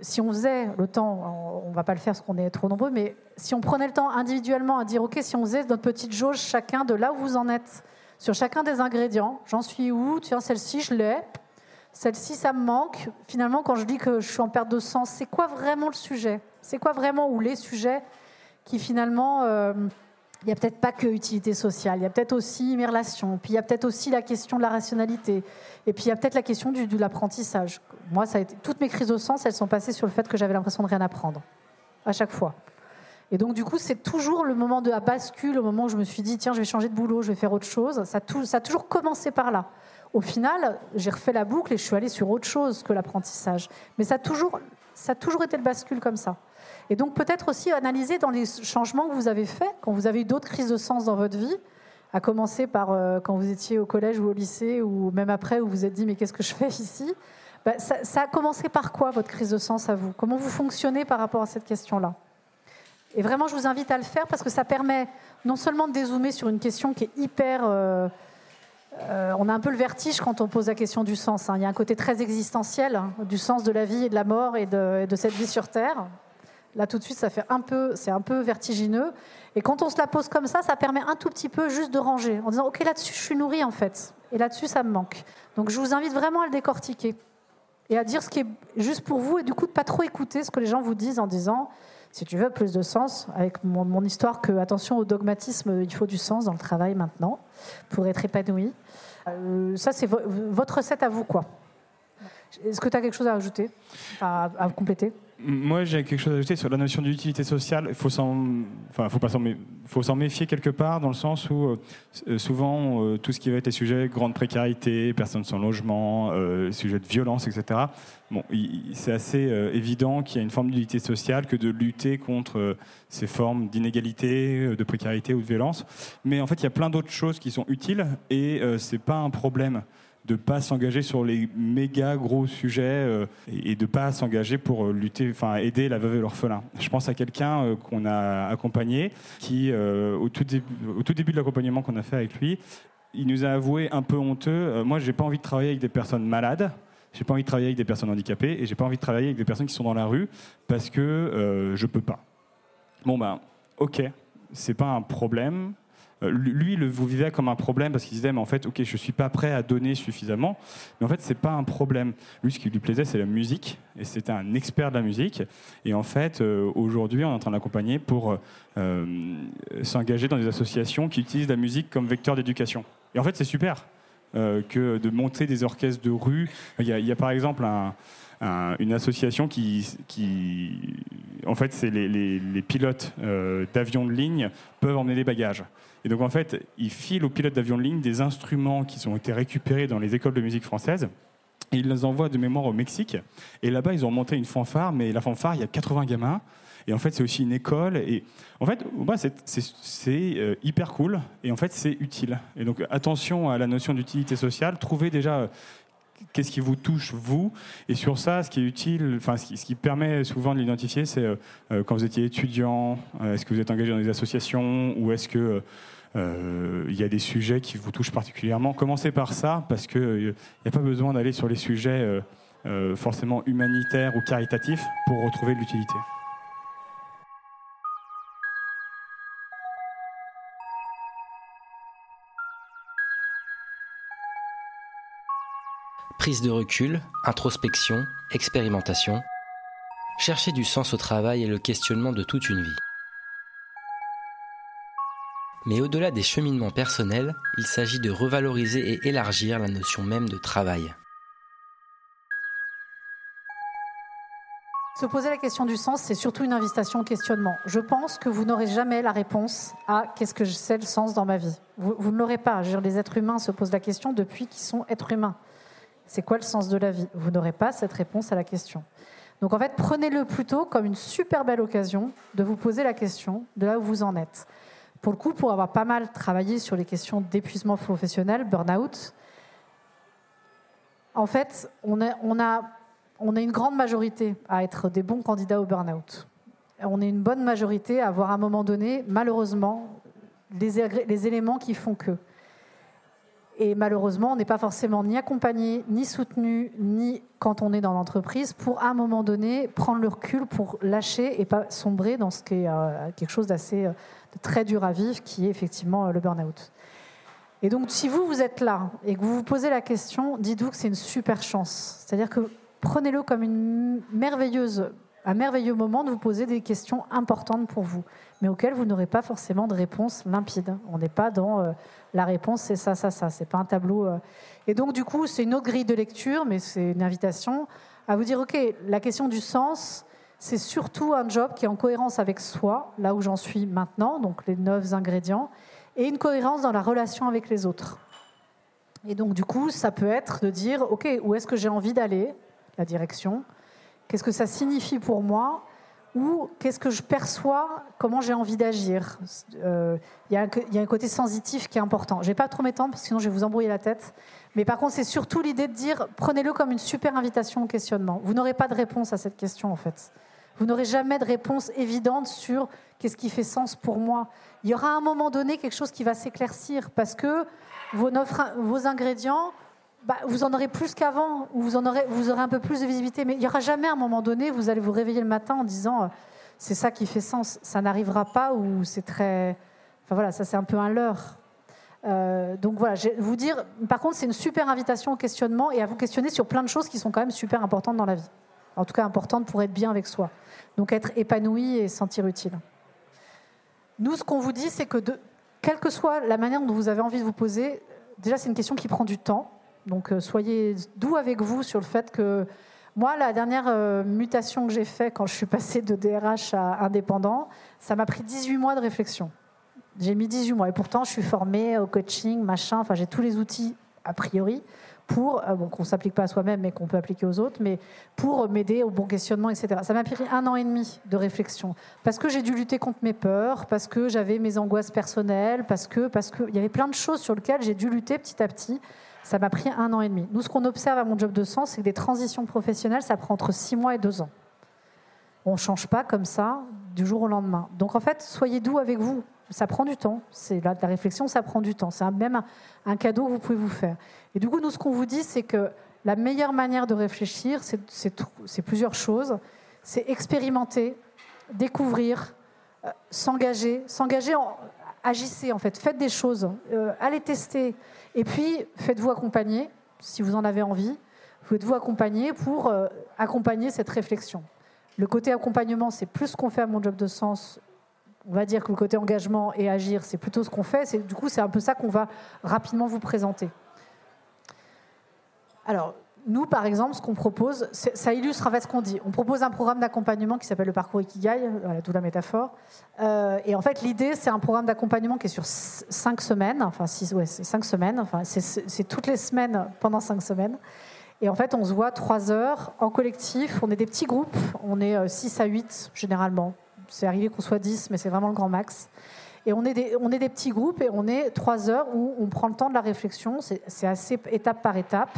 si on faisait le temps, on ne va pas le faire parce qu'on est trop nombreux, mais si on prenait le temps individuellement à dire, OK, si on faisait notre petite jauge chacun de là où vous en êtes, sur chacun des ingrédients, j'en suis où Tiens, celle-ci, je l'ai. Celle-ci, ça me manque. Finalement, quand je dis que je suis en perte de sens, c'est quoi vraiment le sujet? C'est quoi vraiment ou les sujets qui finalement, euh, il n'y a peut-être pas que utilité sociale, il y a peut-être aussi mes relations, puis il y a peut-être aussi la question de la rationalité, et puis il y a peut-être la question du, de l'apprentissage. Moi, ça a été, toutes mes crises de sens, elles sont passées sur le fait que j'avais l'impression de rien apprendre, à chaque fois. Et donc, du coup, c'est toujours le moment de la bascule, au moment où je me suis dit, tiens, je vais changer de boulot, je vais faire autre chose. Ça, ça a toujours commencé par là au final, j'ai refait la boucle et je suis allée sur autre chose que l'apprentissage. Mais ça a, toujours, ça a toujours été le bascule comme ça. Et donc peut-être aussi analyser dans les changements que vous avez faits, quand vous avez eu d'autres crises de sens dans votre vie, à commencer par euh, quand vous étiez au collège ou au lycée, ou même après, où vous vous êtes dit, mais qu'est-ce que je fais ici? Bah, ça, a commencé par quoi, votre crise de sens à vous? Comment vous fonctionnez par rapport à cette question-là? Et vraiment, je vous invite à le faire parce que ça permet non seulement de dézoomer sur une question qui est hyper... Euh, euh, on a un peu le vertige quand on pose la question du sens. Hein. Il y a un côté très existentiel hein, du sens de la vie et de la mort et de, cette vie sur Terre. Là, tout de suite, ça fait un peu, c'est un peu vertigineux. Et quand on se la pose comme ça, ça permet un tout petit peu juste de ranger, en disant OK, là-dessus, je suis nourri en fait, et là-dessus, ça me manque. Donc, je vous invite vraiment à le décortiquer et à dire ce qui est juste pour vous, et du coup, de pas trop écouter ce que les gens vous disent en disant si tu veux plus de sens, avec mon, histoire que, attention au dogmatisme, il faut du sens dans le travail maintenant pour être épanoui. Euh, ça, c'est votre recette à vous, quoi. Est-ce que tu as quelque chose à ajouter, à compléter? Moi, j'ai quelque chose à ajouter sur la notion d'utilité sociale. Il faut s'en, enfin, faut pas faut s'en méfier quelque part dans le sens où euh, souvent euh, tout ce qui va être les sujets grande précarité, personnes sans logement, euh, sujets de violence, etc. Bon, c'est assez évident qu'il y a une forme d'utilité sociale que de lutter contre ces formes d'inégalité, de précarité ou de violence. Mais en fait, il y a plein d'autres choses qui sont utiles et c'est pas un problème de pas s'engager sur les méga gros sujets euh, et, de pas s'engager pour euh, lutter, enfin aider la veuve et l'orphelin. Je pense à quelqu'un euh, qu'on a accompagné qui, au tout, début, au, tout début, de l'accompagnement qu'on a fait avec lui, il nous a avoué un peu honteux. moi, j'ai pas envie de travailler avec des personnes malades. J'ai pas envie de travailler avec des personnes handicapées et j'ai pas envie de travailler avec des personnes qui sont dans la rue parce que je peux pas. Bon ben, ok, c'est pas un problème. Euh, lui, le vous vivait comme un problème parce qu'il disait, mais en fait, ok, je suis pas prêt à donner suffisamment. Mais en fait, c'est pas un problème. Lui, ce qui lui plaisait, c'est la musique, et c'était un expert de la musique. Et en fait, euh, aujourd'hui, on est en train d'accompagner pour euh, s'engager dans des associations qui utilisent la musique comme vecteur d'éducation. Et en fait, c'est super que de monter des orchestres de rue. Il y a, par exemple une association qui, en fait, c'est les, pilotes d'avions de ligne peuvent emmener des bagages. Et donc, en fait, ils filent aux pilotes d'avions de ligne des instruments qui ont été récupérés dans les écoles de musique françaises. Et ils les envoient de mémoire au Mexique. Et là-bas, ils ont monté une fanfare, mais la fanfare, il y a 80 gamins. Et en fait, c'est aussi une école. Et en fait, c'est euh, hyper cool. Et en fait, c'est utile. Et donc, attention à la notion d'utilité sociale. Trouvez déjà qu'est-ce qui vous touche vous? Et sur ça, ce qui est utile, enfin ce qui, permet souvent de l'identifier, c'est euh, euh, quand vous étiez étudiant, euh, est-ce que vous êtes engagé dans des associations ou est-ce que il y a des sujets qui vous touchent particulièrement? Commencez par ça parce qu'il n'y a pas besoin d'aller sur les sujets forcément humanitaires ou caritatifs pour retrouver de l'utilité. Prise de recul, introspection, expérimentation. Chercher du sens au travail est le questionnement de toute une vie. Mais au-delà des cheminements personnels, il s'agit de revaloriser et élargir la notion même de travail. Se poser la question du sens, c'est surtout une invitation au questionnement. Je pense que vous n'aurez jamais la réponse à qu'est-ce que c'est le sens dans ma vie? Vous, ne l'aurez pas. les êtres humains se posent la question depuis qu'ils sont êtres humains. C'est quoi le sens de la vie? Vous n'aurez pas cette réponse à la question. Donc en fait, prenez-le plutôt comme une super belle occasion de vous poser la question de là où vous en êtes. Pour le coup, pour avoir pas mal travaillé sur les questions d'épuisement professionnel, burn-out, en fait, on a, on a est une grande majorité à être des bons candidats au burn-out. On est une bonne majorité à avoir à un moment donné, malheureusement, les, éléments qui font que. Et malheureusement, on n'est pas forcément ni accompagné, ni soutenu, ni quand on est dans l'entreprise, pour à un moment donné prendre le recul pour lâcher et pas sombrer dans ce qui est euh, quelque chose d'assez euh, très dur à vivre, qui est effectivement euh, le burn-out. Et donc, si vous, vous êtes là et que vous vous posez la question, dites-vous que c'est une super chance. C'est-à-dire que prenez-le comme une merveilleuse, un merveilleux moment de vous poser des questions importantes pour vous, mais auxquelles vous n'aurez pas forcément de réponse limpide. On n'est pas dans euh, la réponse, c'est ça, ça, ça. C'est pas un tableau. Euh. Et donc, du coup, c'est une autre grille de lecture, mais c'est une invitation à vous dire, OK, la question du sens, c'est surtout un job qui est en cohérence avec soi, là où j'en suis maintenant, donc les neuf ingrédients et une cohérence dans la relation avec les autres. Et donc, du coup, ça peut être de dire, OK, où est-ce que j'ai envie d'aller, la direction Qu'est-ce que ça signifie pour moi Ou qu'est-ce que je perçois Comment j'ai envie d'agir euh, Il y, a un côté sensitif qui est important. Je ne vais pas trop m'étendre, parce que sinon je vais vous embrouiller la tête. Mais par contre, c'est surtout l'idée de dire, prenez-le comme une super invitation au questionnement. Vous n'aurez pas de réponse à cette question, en fait. Vous n'aurez jamais de réponse évidente sur qu'est-ce qui fait sens pour moi. Il y aura à un moment donné quelque chose qui va s'éclaircir parce que vos, vos ingrédients, bah, vous en aurez plus qu'avant, vous, en aurez, un peu plus de visibilité. Mais il n'y aura jamais un moment donné, vous allez vous réveiller le matin en disant euh, c'est ça qui fait sens. Ça n'arrivera pas ou c'est très. Enfin voilà, ça c'est un peu un leurre. Euh, donc voilà, je vais vous dire, par contre, c'est une super invitation au questionnement et à vous questionner sur plein de choses qui sont quand même super importantes dans la vie en tout cas importante pour être bien avec soi. Donc être épanoui et sentir utile. Nous, ce qu'on vous dit, c'est que de, quelle que soit la manière dont vous avez envie de vous poser, déjà c'est une question qui prend du temps. Donc euh, soyez doux avec vous sur le fait que moi, la dernière euh, mutation que j'ai faite quand je suis passée de DRH à indépendant, ça m'a pris 18 mois de réflexion. J'ai mis 18 mois et pourtant je suis formée au coaching, machin, enfin j'ai tous les outils a priori pour, euh, bon, qu'on ne s'applique pas à soi-même, mais qu'on peut appliquer aux autres, mais pour m'aider au bon questionnement, etc. Ça m'a pris un an et demi de réflexion, parce que j'ai dû lutter contre mes peurs, parce que j'avais mes angoisses personnelles, parce que, parce que, il y avait plein de choses sur lesquelles j'ai dû lutter petit à petit. Ça m'a pris un an et demi. Nous, ce qu'on observe à mon job de sens, c'est que des transitions professionnelles, ça prend entre six mois et deux ans. On ne change pas comme ça du jour au lendemain. Donc en fait, soyez doux avec vous. Ça prend du temps. C'est la, la réflexion, ça prend du temps. C'est même un cadeau que vous pouvez vous faire. Et du coup, nous, ce qu'on vous dit, c'est que la meilleure manière de réfléchir, c'est plusieurs choses. C'est expérimenter, découvrir, euh, s'engager, s'engager, en, agissez en fait, faites des choses, euh, allez tester, et puis faites-vous accompagner, si vous en avez envie, faites-vous accompagner pour euh, accompagner cette réflexion. Le côté accompagnement, c'est plus ce qu'on fait à mon job de sens. On va dire que le côté engagement et agir, c'est plutôt ce qu'on fait. Du coup, c'est un peu ça qu'on va rapidement vous présenter. Alors, nous, par exemple, ce qu'on propose, ça illustre en fait ce qu'on dit. On propose un programme d'accompagnement qui s'appelle le parcours Ikigai, voilà, d'où la métaphore. Euh, et en fait, l'idée, c'est un programme d'accompagnement qui est sur cinq semaines, enfin six, ouais, c'est cinq semaines, enfin c'est toutes les semaines pendant cinq semaines. Et en fait, on se voit trois heures en collectif. On est des petits groupes, on est 6 euh, à 8 généralement. C'est arrivé qu'on soit 10, mais c'est vraiment le grand max. Et on est, des, on est des petits groupes et on est trois heures où on prend le temps de la réflexion. C'est assez étape par étape.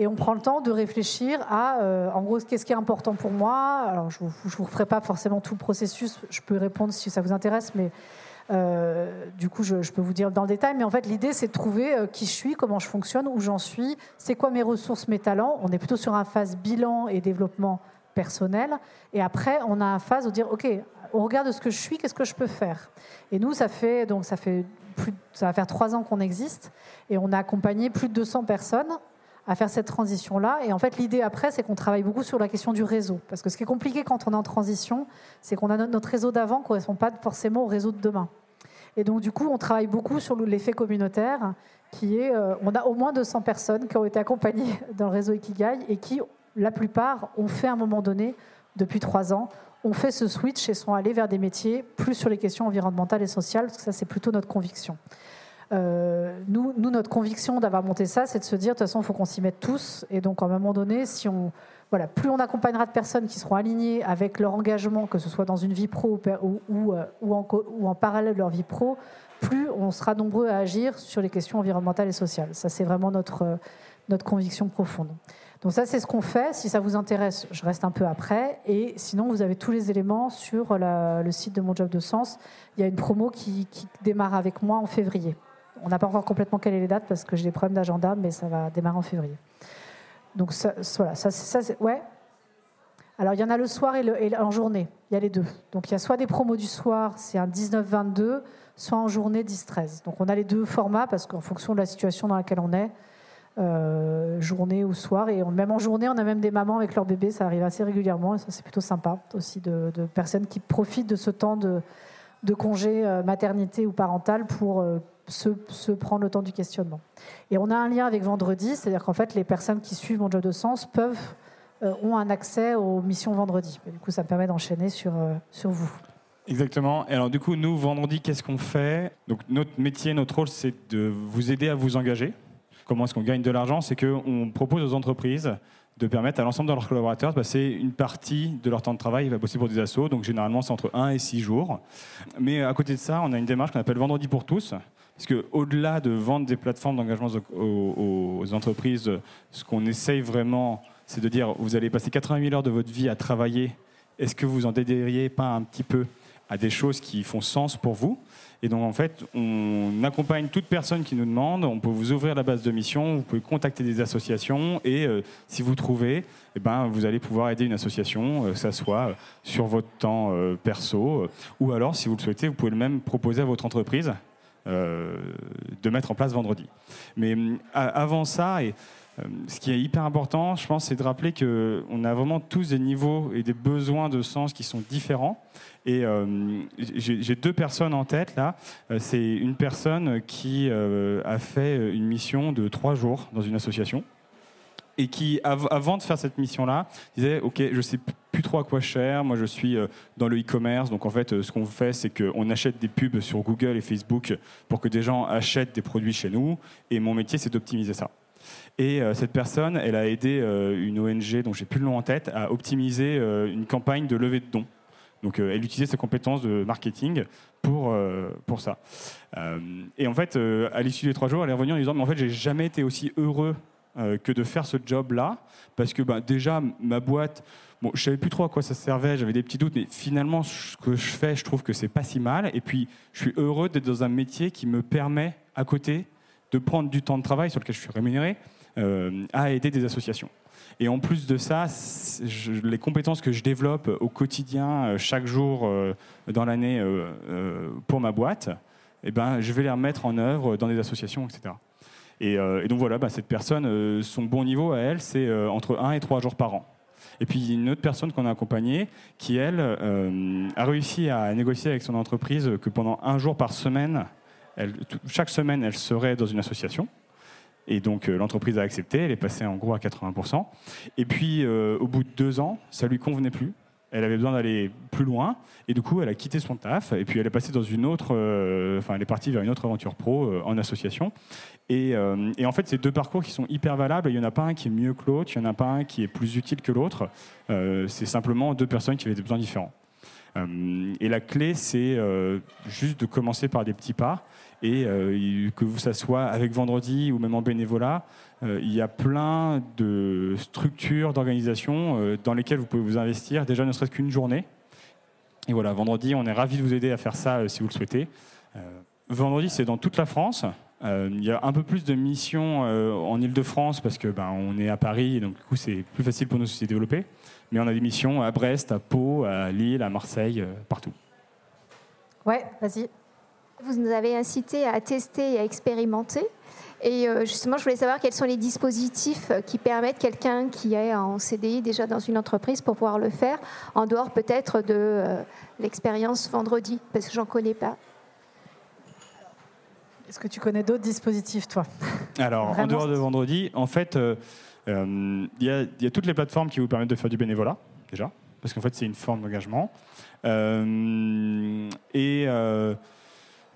Et on prend le temps de réfléchir à, euh, en gros, qu'est-ce qui est important pour moi. Alors, je ne vous, referai pas forcément tout le processus, je peux répondre si ça vous intéresse, mais euh, du coup, je, peux vous dire dans le détail. Mais en fait, l'idée, c'est de trouver euh, qui je suis, comment je fonctionne, où j'en suis, c'est quoi mes ressources, mes talents. On est plutôt sur un phase bilan et développement personnel. Et après, on a un phase de dire, OK, au regard de ce que je suis, qu'est-ce que je peux faire? Et nous, ça fait, donc, ça fait ça va faire trois ans qu'on existe et on a accompagné plus de 200 personnes à faire cette transition-là. Et en fait, l'idée après, c'est qu'on travaille beaucoup sur la question du réseau. Parce que ce qui est compliqué quand on est en transition, c'est qu'on a notre réseau d'avant ne correspond pas forcément au réseau de demain. Et donc, du coup, on travaille beaucoup sur l'effet communautaire, qui est, euh, on a au moins 200 personnes qui ont été accompagnées dans le réseau Ikigai et qui, la plupart, ont fait à un moment donné, depuis trois ans, ont fait ce switch et sont allés vers des métiers plus sur les questions environnementales et sociales, parce que ça, c'est plutôt notre conviction. Euh, nous, notre conviction d'avoir monté ça, c'est de se dire, de toute façon, il faut qu'on s'y mette tous. Et donc, à un moment donné, plus on accompagnera de personnes qui seront alignées avec leur engagement, que ce soit dans une vie pro euh, ou, en, parallèle de leur vie pro, plus on sera nombreux à agir sur les questions environnementales et sociales. Ça, c'est vraiment notre, notre conviction profonde. Donc ça, c'est ce qu'on fait. Si ça vous intéresse, je reste un peu après. Et sinon, vous avez tous les éléments sur le site de Mon Job de Sens. Il y a une promo qui, démarre avec moi en février. On n'a pas encore complètement calé les dates parce que j'ai des problèmes d'agenda, mais ça va démarrer en février. Donc ça, voilà, ça, ouais. Alors il y en a le soir et, en journée. Il y a les deux. Donc il y a soit des promos du soir, c'est un 19-22, soit en journée 10-13. Donc on a les deux formats parce qu'en fonction de la situation dans laquelle on est, euh, journée ou soir. Et même en journée, on a même des mamans avec leur bébé, ça arrive assez régulièrement, et ça c'est plutôt sympa aussi de, personnes qui profitent de ce temps de, congé euh, maternité ou parental pour euh, se, prendre le temps du questionnement. Et on a un lien avec vendredi, c'est-à-dire qu'en fait les personnes qui suivent mon job de sens peuvent ont un accès aux missions vendredi. du coup, ça me permet d'enchaîner sur, sur vous. Exactement. Et alors du coup, nous, vendredi, qu'est-ce qu'on fait? Donc notre métier, notre rôle, c'est de vous aider à vous engager comment est-ce qu'on gagne de l'argent? C'est qu'on propose aux entreprises de permettre à l'ensemble de leurs collaborateurs de passer une partie de leur temps de travail à bosser pour des assos. Donc généralement, c'est entre 1 et 6 jours. Mais à côté de ça, on a une démarche qu'on appelle Vendredi pour tous. Parce qu'au-delà de vendre des plateformes d'engagement aux, entreprises, ce qu'on essaye vraiment, c'est de dire vous allez passer 88 heures de votre vie à travailler. Est-ce que vous en dédiriez pas un petit peu à des choses qui font sens pour vous? Et donc, en fait, on accompagne toute personne qui nous demande. On peut vous ouvrir la base de mission, vous pouvez contacter des associations et euh, si vous trouvez, eh ben, vous allez pouvoir aider une association, euh, que ce soit sur votre temps euh, perso ou alors, si vous le souhaitez, vous pouvez le même proposer à votre entreprise de mettre en place vendredi. Mais avant ça, et ce qui est hyper important, je pense, c'est de rappeler qu'on a vraiment tous des niveaux et des besoins de sens qui sont différents. Et euh, j'ai deux personnes en tête là. Euh, c'est une personne qui euh, a fait une mission de trois jours dans une association et qui, avant de faire cette mission-là, disait Ok, je sais plus trop à quoi cher. Moi, je suis dans le e-commerce. Donc, en fait, ce qu'on fait, c'est qu'on achète des pubs sur Google et Facebook pour que des gens achètent des produits chez nous. Et mon métier, c'est d'optimiser ça. Et cette personne, elle a aidé une ONG dont j'ai plus le nom en tête à optimiser une campagne de levée de dons. Donc euh, elle utilisait ses compétences de marketing pour, euh, pour ça. Euh, et en fait, à l'issue des trois jours, elle est revenue en disant, mais en fait, j'ai jamais été aussi heureux que de faire ce job-là, parce que bah, déjà, ma boîte, bon, je savais plus trop à quoi ça servait, j'avais des petits doutes, mais finalement, ce que je fais, je trouve que c'est pas si mal. Et puis, je suis heureux d'être dans un métier qui me permet, à côté, de prendre du temps de travail sur lequel je suis rémunéré, à aider des associations. Et en plus de ça, les compétences que je développe au quotidien, euh, chaque jour euh, dans l'année euh, pour ma boîte, eh ben, je vais les remettre en œuvre dans des associations, etc. Et, donc voilà, bah, cette personne, son bon niveau à elle, c'est entre 1 et 3 jours par an. Et puis une autre personne qu'on a accompagnée qui, elle, a réussi à négocier avec son entreprise que pendant un jour par semaine, chaque semaine, elle serait dans une association. Et donc euh, l'entreprise a accepté, elle est passée en gros à 80%. Et puis euh, au bout de deux ans, ça lui convenait plus. Elle avait besoin d'aller plus loin et du coup elle a quitté son taf et puis elle est passée dans une autre, euh, enfin elle est partie vers une autre aventure pro en association. Et, et, en fait c'est deux parcours qui sont hyper valables. Il n'y en a pas un qui est mieux que l'autre, il n'y en a pas un qui est plus utile que l'autre. c'est simplement deux personnes qui avaient des besoins différents. et la clé c'est juste de commencer par des petits pas et euh, que ça soit avec Vendredi ou même en bénévolat, euh, il y a plein de structures, d'organisations euh, dans lesquelles vous pouvez vous investir, déjà ne serait-ce qu'une journée. Et voilà, Vendredi, on est ravi de vous aider à faire ça si vous le souhaitez. vendredi, c'est dans toute la France. il y a un peu plus de missions en Ile-de-France parce que ben, on est à Paris et donc du coup c'est plus facile pour nous de développer. Mais on a des missions à Brest, à Pau, à Lille, à Marseille, partout. Ouais, vas-y. Vous nous avez incité à tester et à expérimenter. Et euh, justement, je voulais savoir quels sont les dispositifs qui permettent quelqu'un qui est en CDI déjà dans une entreprise pour pouvoir le faire, en dehors peut-être de euh, l'expérience vendredi, parce que j'en connais pas. Est-ce que tu connais d'autres dispositifs, toi? Alors, en dehors de vendredi, en fait, euh, il y, y, a toutes les plateformes qui vous permettent de faire du bénévolat, déjà, parce qu'en fait, c'est une forme d'engagement. et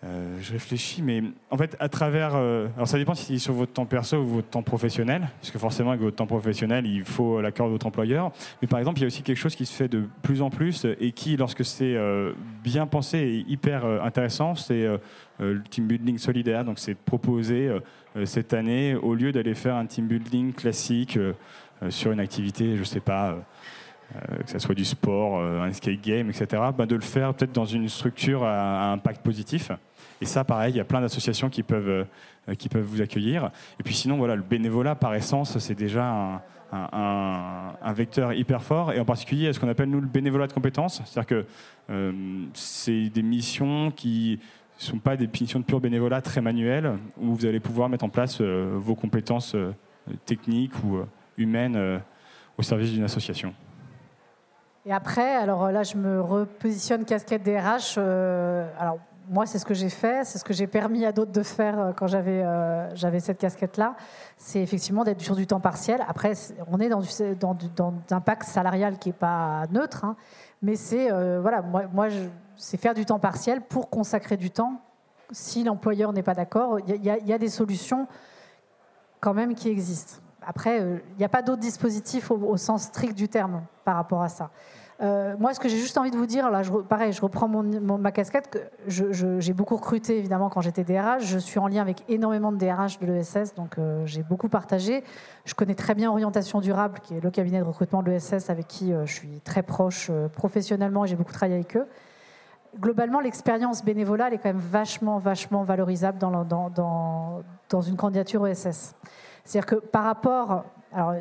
euh, je réfléchis, mais en fait, à travers. Euh, alors, ça dépend si c'est sur votre temps perso ou votre temps professionnel, parce que forcément, avec votre temps professionnel, il faut l'accord de votre employeur. Mais par exemple, il y a aussi quelque chose qui se fait de plus en plus et qui, lorsque c'est euh, bien pensé et hyper intéressant, c'est le team building solidaire. Donc, c'est proposé cette année, au lieu d'aller faire un team building classique, sur une activité, je ne sais pas, que ce soit du sport, un skate game, etc., bah, de le faire peut-être dans une structure à, impact positif. Et ça, pareil, il y a plein d'associations qui peuvent, qui peuvent vous accueillir. Et puis sinon, voilà, le bénévolat, par essence, c'est déjà un, vecteur hyper fort, et en particulier ce qu'on appelle nous le bénévolat de compétences, c'est-à-dire que euh, c'est des missions qui ne sont pas des missions de pur bénévolat très manuelles, où vous allez pouvoir mettre en place euh, vos compétences euh, techniques ou humaines au service d'une association. Et après, alors là, je me repositionne casquette DRH. alors, moi, c'est ce que j'ai fait, c'est ce que j'ai permis à d'autres de faire euh, quand j'avais euh, j'avais cette casquette-là. C'est effectivement d'être sur du temps partiel. Après, on est dans, dans, dans un pacte salarial qui n'est pas neutre, hein. mais c'est euh, voilà, moi, moi c'est faire du temps partiel pour consacrer du temps. Si l'employeur n'est pas d'accord, il y, y, a des solutions quand même qui existent. Après, il n'y a pas d'autres dispositifs au, sens strict du terme par rapport à ça. Euh, moi, ce que j'ai juste envie de vous dire, là, pareil, je reprends ma casquette. J'ai beaucoup recruté, évidemment, quand j'étais DRH. Je suis en lien avec énormément de DRH de l'ESS, donc euh, j'ai beaucoup partagé. Je connais très bien Orientation Durable, qui est le cabinet de recrutement de l'ESS avec qui euh, je suis très proche professionnellement et j'ai beaucoup travaillé avec eux. Globalement, l'expérience bénévolale est quand même vachement, vachement valorisable dans, dans une candidature ESS. C'est-à-dire que par rapport... Alors,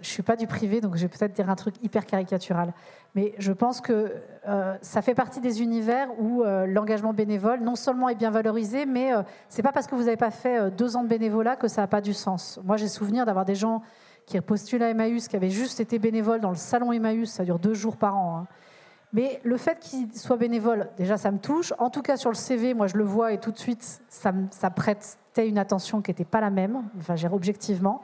je ne suis pas du privé, donc je vais peut-être dire un truc hyper caricatural. Mais je pense que euh, ça fait partie des univers où euh, l'engagement bénévole, non seulement est bien valorisé, mais euh, c'est pas parce que vous n'avez pas fait deux ans de bénévolat que ça n'a pas du sens. Moi, j'ai souvenir d'avoir des gens qui postulent à Emmaüs, qui avaient juste été bénévoles dans le salon Emmaüs, ça dure deux jours par an. Hein. Mais le fait qu'ils soient bénévoles, déjà, ça me touche. En tout cas, sur le CV, moi, je le vois et tout de suite, ça, ça prêtait une attention qui n'était pas la même, enfin, objectivement.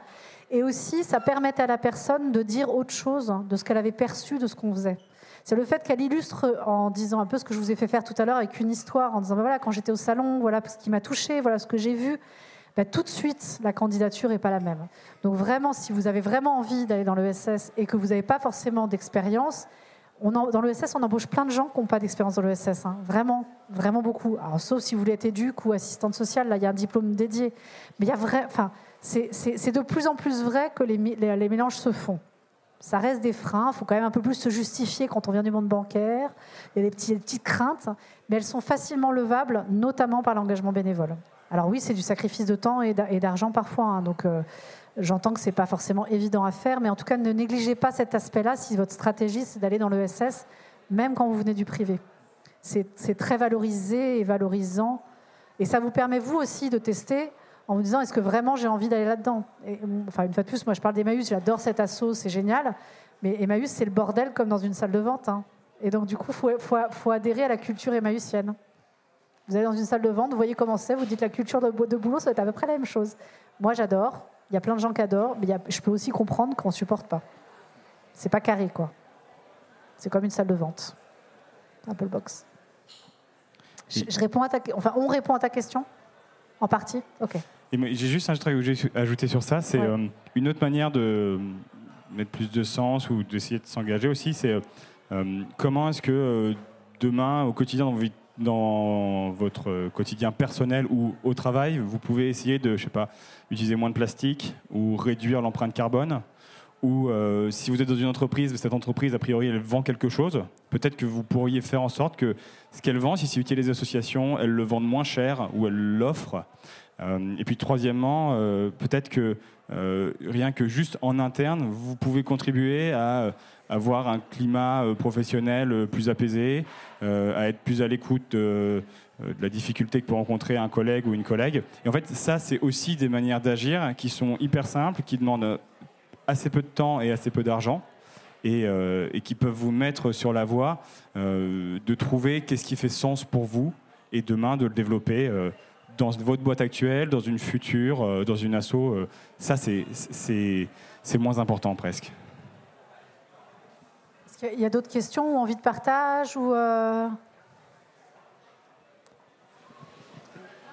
Et aussi, ça permet à la personne de dire autre chose de ce qu'elle avait perçu de ce qu'on faisait. C'est le fait qu'elle illustre en disant un peu ce que je vous ai fait faire tout à l'heure avec une histoire, en disant ben voilà, quand j'étais au salon, voilà ce qui m'a touché, voilà ce que j'ai vu. Ben, tout de suite, la candidature n'est pas la même. Donc vraiment, si vous avez vraiment envie d'aller dans l'ESS et que vous n'avez pas forcément d'expérience, dans l'ESS, on embauche plein de gens qui n'ont pas d'expérience dans l'ESS. Hein. Vraiment, vraiment beaucoup. Alors, sauf si vous voulez être éduque ou assistante sociale, là, il y a un diplôme dédié. Mais il y a vrai, enfin, c'est de plus en plus vrai que les, mélanges se font. Ça reste des freins, il faut quand même un peu plus se justifier quand on vient du monde bancaire. Il y a des, petites craintes, mais elles sont facilement levables, notamment par l'engagement bénévole. Alors oui, c'est du sacrifice de temps et d'argent parfois, hein, donc euh, j'entends que ce n'est pas forcément évident à faire, mais en tout cas, ne négligez pas cet aspect-là si votre stratégie, c'est d'aller dans l'ESS, même quand vous venez du privé. C'est très valorisé et valorisant, et ça vous permet, vous aussi, de tester en me disant est-ce que vraiment j'ai envie d'aller là-dedans Enfin, une fois de plus, moi je parle d'Emmaüs, j'adore cet assaut, c'est génial, mais Emmaüs c'est le bordel comme dans une salle de vente. Hein. Et donc du coup, il faut, adhérer à la culture emmaüsienne. Vous allez dans une salle de vente, vous voyez comment c'est, vous dites la culture de, boulot, ça va être à peu près la même chose. Moi j'adore, il y a plein de gens qui adorent, mais je peux aussi comprendre qu'on ne supporte pas. C'est pas carré quoi. C'est comme une salle de vente. Apple Box. Je, je réponds à ta, enfin, on répond à ta question? En partie? Ok. J'ai juste un truc à ajouter sur ça, c'est euh, une autre manière de mettre plus de sens ou d'essayer de s'engager aussi, c'est euh, comment est-ce que euh, demain, au quotidien, dans, votre quotidien personnel ou au travail, vous pouvez essayer de, je sais pas, utiliser moins de plastique ou réduire l'empreinte carbone ou si vous êtes dans une entreprise, cette entreprise, a priori, elle vend quelque chose, peut-être que vous pourriez faire en sorte que ce qu'elle vend, si c'est utile les associations, elles le vendent moins cher ou elles l'offrent. Euh, et puis troisièmement, euh, peut-être que euh, rien que juste en interne, vous pouvez contribuer à avoir un climat professionnel plus apaisé, à être plus à l'écoute de, la difficulté que peut rencontrer un collègue ou une collègue. Et en fait, ça, c'est aussi des manières d'agir qui sont hyper simples, qui demandent assez peu de temps et assez peu d'argent. Et, et, qui peuvent vous mettre sur la voie de trouver qu'est-ce qui fait sens pour vous et demain de le développer dans votre boîte actuelle, dans une future, euh, dans une asso, euh, ça c'est moins important presque. Est-ce qu'il y a d'autres questions ou envie de partage ou euh?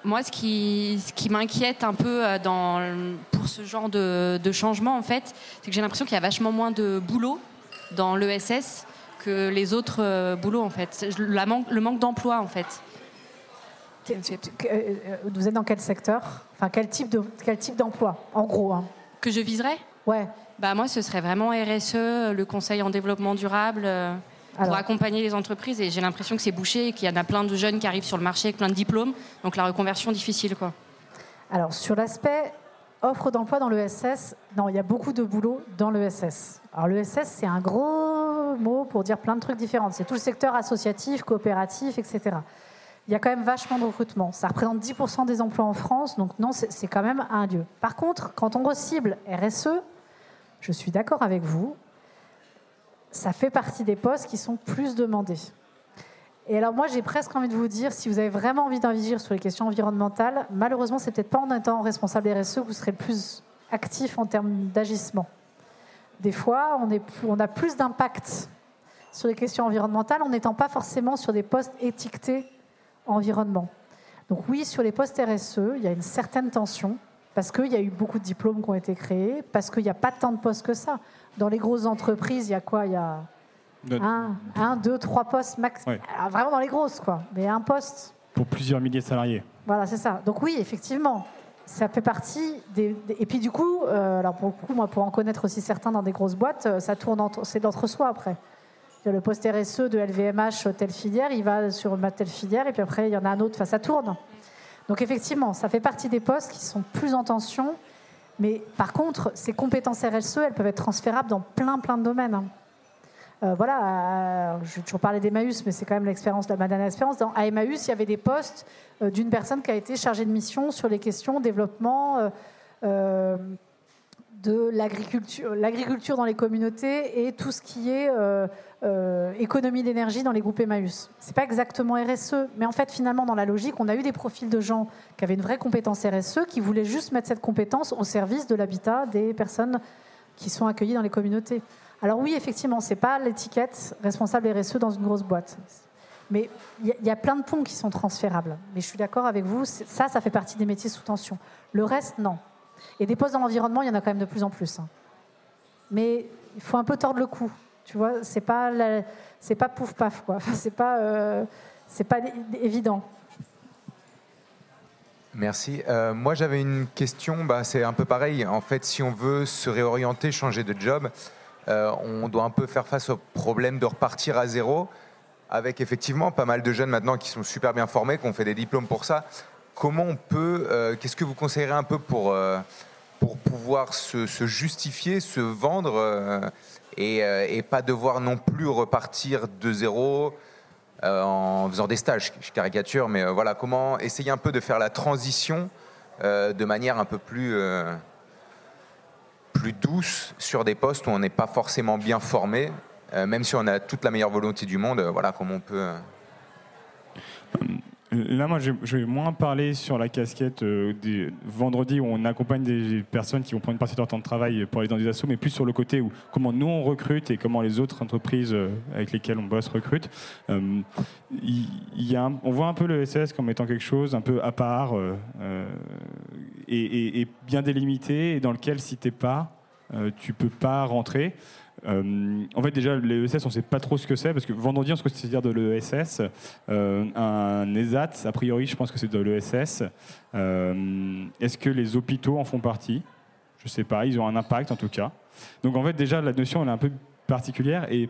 Moi, ce qui, ce qui m'inquiète un peu dans, pour ce genre de, de changement, en fait, c'est que j'ai l'impression qu'il y a vachement moins de boulot dans l'ESS que les autres boulots, en fait. le manque d'emploi, en fait. Euh, vous êtes dans quel secteur Enfin, quel type de quel type d'emploi, en gros hein Que je viserais Ouais. bah, Moi, ce serait vraiment RSE, le conseil en développement durable, euh, pour accompagner les entreprises. Et j'ai l'impression que c'est bouché et qu'il y en a plein de jeunes qui arrivent sur le marché avec plein de diplômes. Donc la reconversion difficile. Quoi. Alors, sur l'aspect offre d'emploi dans l'ESS, non, il y a beaucoup de boulot dans l'ESS. Alors l'ESS, c'est un gros mot pour dire plein de trucs différents. C'est tout le secteur associatif, coopératif, etc. Il y a quand même vachement de recrutement. Ça représente 10% des emplois en France, donc non, c'est quand même un lieu. Par contre, quand on recible RSE, je suis d'accord avec vous, ça fait partie des postes qui sont plus demandés. Et alors moi, j'ai presque envie de vous dire, si vous avez vraiment envie d'investir sur les questions environnementales, malheureusement, c'est peut-être pas en étant responsable RSE que vous serez plus actif en termes d'agissement. Des fois, on a plus d'impact sur les questions environnementales en n'étant pas forcément sur des postes étiquetés environnement. Donc oui, sur les postes RSE, il y a une certaine tension parce qu'il y a eu beaucoup de diplômes qui ont été créés, parce qu'il n'y a pas tant de postes que ça. Dans les grosses entreprises, il y a quoi? Il y a un, deux, trois postes max. vraiment dans les grosses, quoi. Mais un poste. Pour plusieurs milliers de salariés. Voilà, c'est ça. Donc oui, effectivement, ça fait partie des. Et puis du coup, euh, alors pour le coup, moi, pour en connaître aussi certains dans des grosses boîtes, euh, ça tourne, c'est d'entre-soi après. Le poste RSE de LVMH, telle filière, il va sur ma telle filière, et puis après, il y en a un autre, enfin, ça tourne. Donc effectivement, ça fait partie des postes qui sont plus en tension. Mais par contre, ces compétences RSE, elles peuvent être transférables dans plein, plein de domaines. Hein. Euh, voilà, je vais toujours parler d'Emmaüs, mais c'est quand même l'expérience de la dernière expérience. Dans, à Emmaüs, il y avait des postes euh, d'une personne qui a été chargée de mission sur les questions développement euh, de l'agriculture, l'agriculture dans les communautés et tout ce qui est économie d'énergie dans les groupes Emmaüs. C'est pas exactement RSE, mais en fait, finalement, dans la logique, on a eu des profils de gens qui avaient une vraie compétence RSE, qui voulaient juste mettre cette compétence au service de l'habitat des personnes qui sont accueillies dans les communautés. Alors oui, effectivement, c'est pas l'étiquette responsable RSE dans une grosse boîte. Mais il y, a plein de ponts qui sont transférables. Mais je suis d'accord avec vous, ça, ça fait partie des métiers sous tension. Le reste, non. Et des postes dans l'environnement, il y en a quand même de plus en plus. Hein. Mais il faut un peu tordre le cou. Tu vois, c'est pas, c'est pas pouf paf quoi. c'est pas, euh, c'est pas évident. Merci. Euh, moi, j'avais une question. Bah, c'est un peu pareil. En fait, si on veut se réorienter, changer de job, euh, on doit un peu faire face au problème de repartir à zéro, avec effectivement pas mal de jeunes maintenant qui sont super bien formés, qui ont fait des diplômes pour ça. Comment on peut, qu'est-ce que vous conseillerez un peu pour, pour pouvoir se, justifier, se vendre et, pas devoir non plus repartir de zéro en faisant des stages, je caricature, mais voilà, comment essayer un peu de faire la transition de manière un peu plus plus douce sur des postes où on n'est pas forcément bien formé, euh, même si on a toute la meilleure volonté du monde, euh, voilà comment on peut. Euh. Là, moi, je vais moins parler sur la casquette des vendredis où on accompagne des personnes qui vont prendre une partie de leur temps de travail pour aller dans des assos, mais plus sur le côté où comment nous on recrute et comment les autres entreprises avec lesquelles on bosse recrutent. Il y a on voit un peu le SS comme étant quelque chose un peu à part et, bien délimité et dans lequel si t'es pas, euh, tu peux pas rentrer. Euh, en fait, déjà, l'ESS, on ne sait pas trop ce que c'est, parce que vendredi, on se dire de l'ESS. Euh, un ESAT, a priori, je pense que c'est de l'ESS. Est-ce que les hôpitaux en font partie? Je ne sais pas, ils ont un impact en tout cas. Donc en fait, déjà, la notion, elle est un peu particulière, et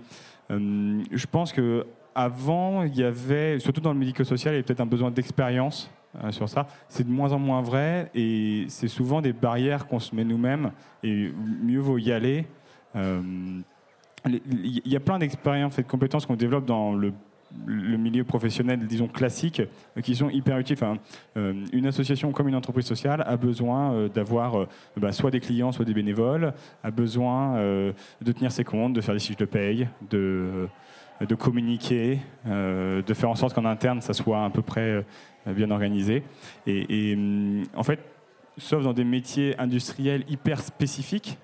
je pense que avant, il y avait, surtout dans le médico-social, il y avait peut-être un besoin d'expérience euh, sur ça. C'est de moins en moins vrai et c'est souvent des barrières qu'on se met nous-mêmes et mieux vaut y aller. Euh, il y a plein d'expériences et de compétences qu'on développe dans le, milieu professionnel, disons classique, qui sont hyper utiles. Euh, une association comme une entreprise sociale a besoin d'avoir bah, soit des clients, soit des bénévoles, a besoin de tenir ses comptes, de faire des fiches de paye, de de communiquer, de faire en sorte qu'en interne, ça soit à peu près bien organisé. Et, hum, en fait, sauf dans des métiers industriels hyper spécifiques,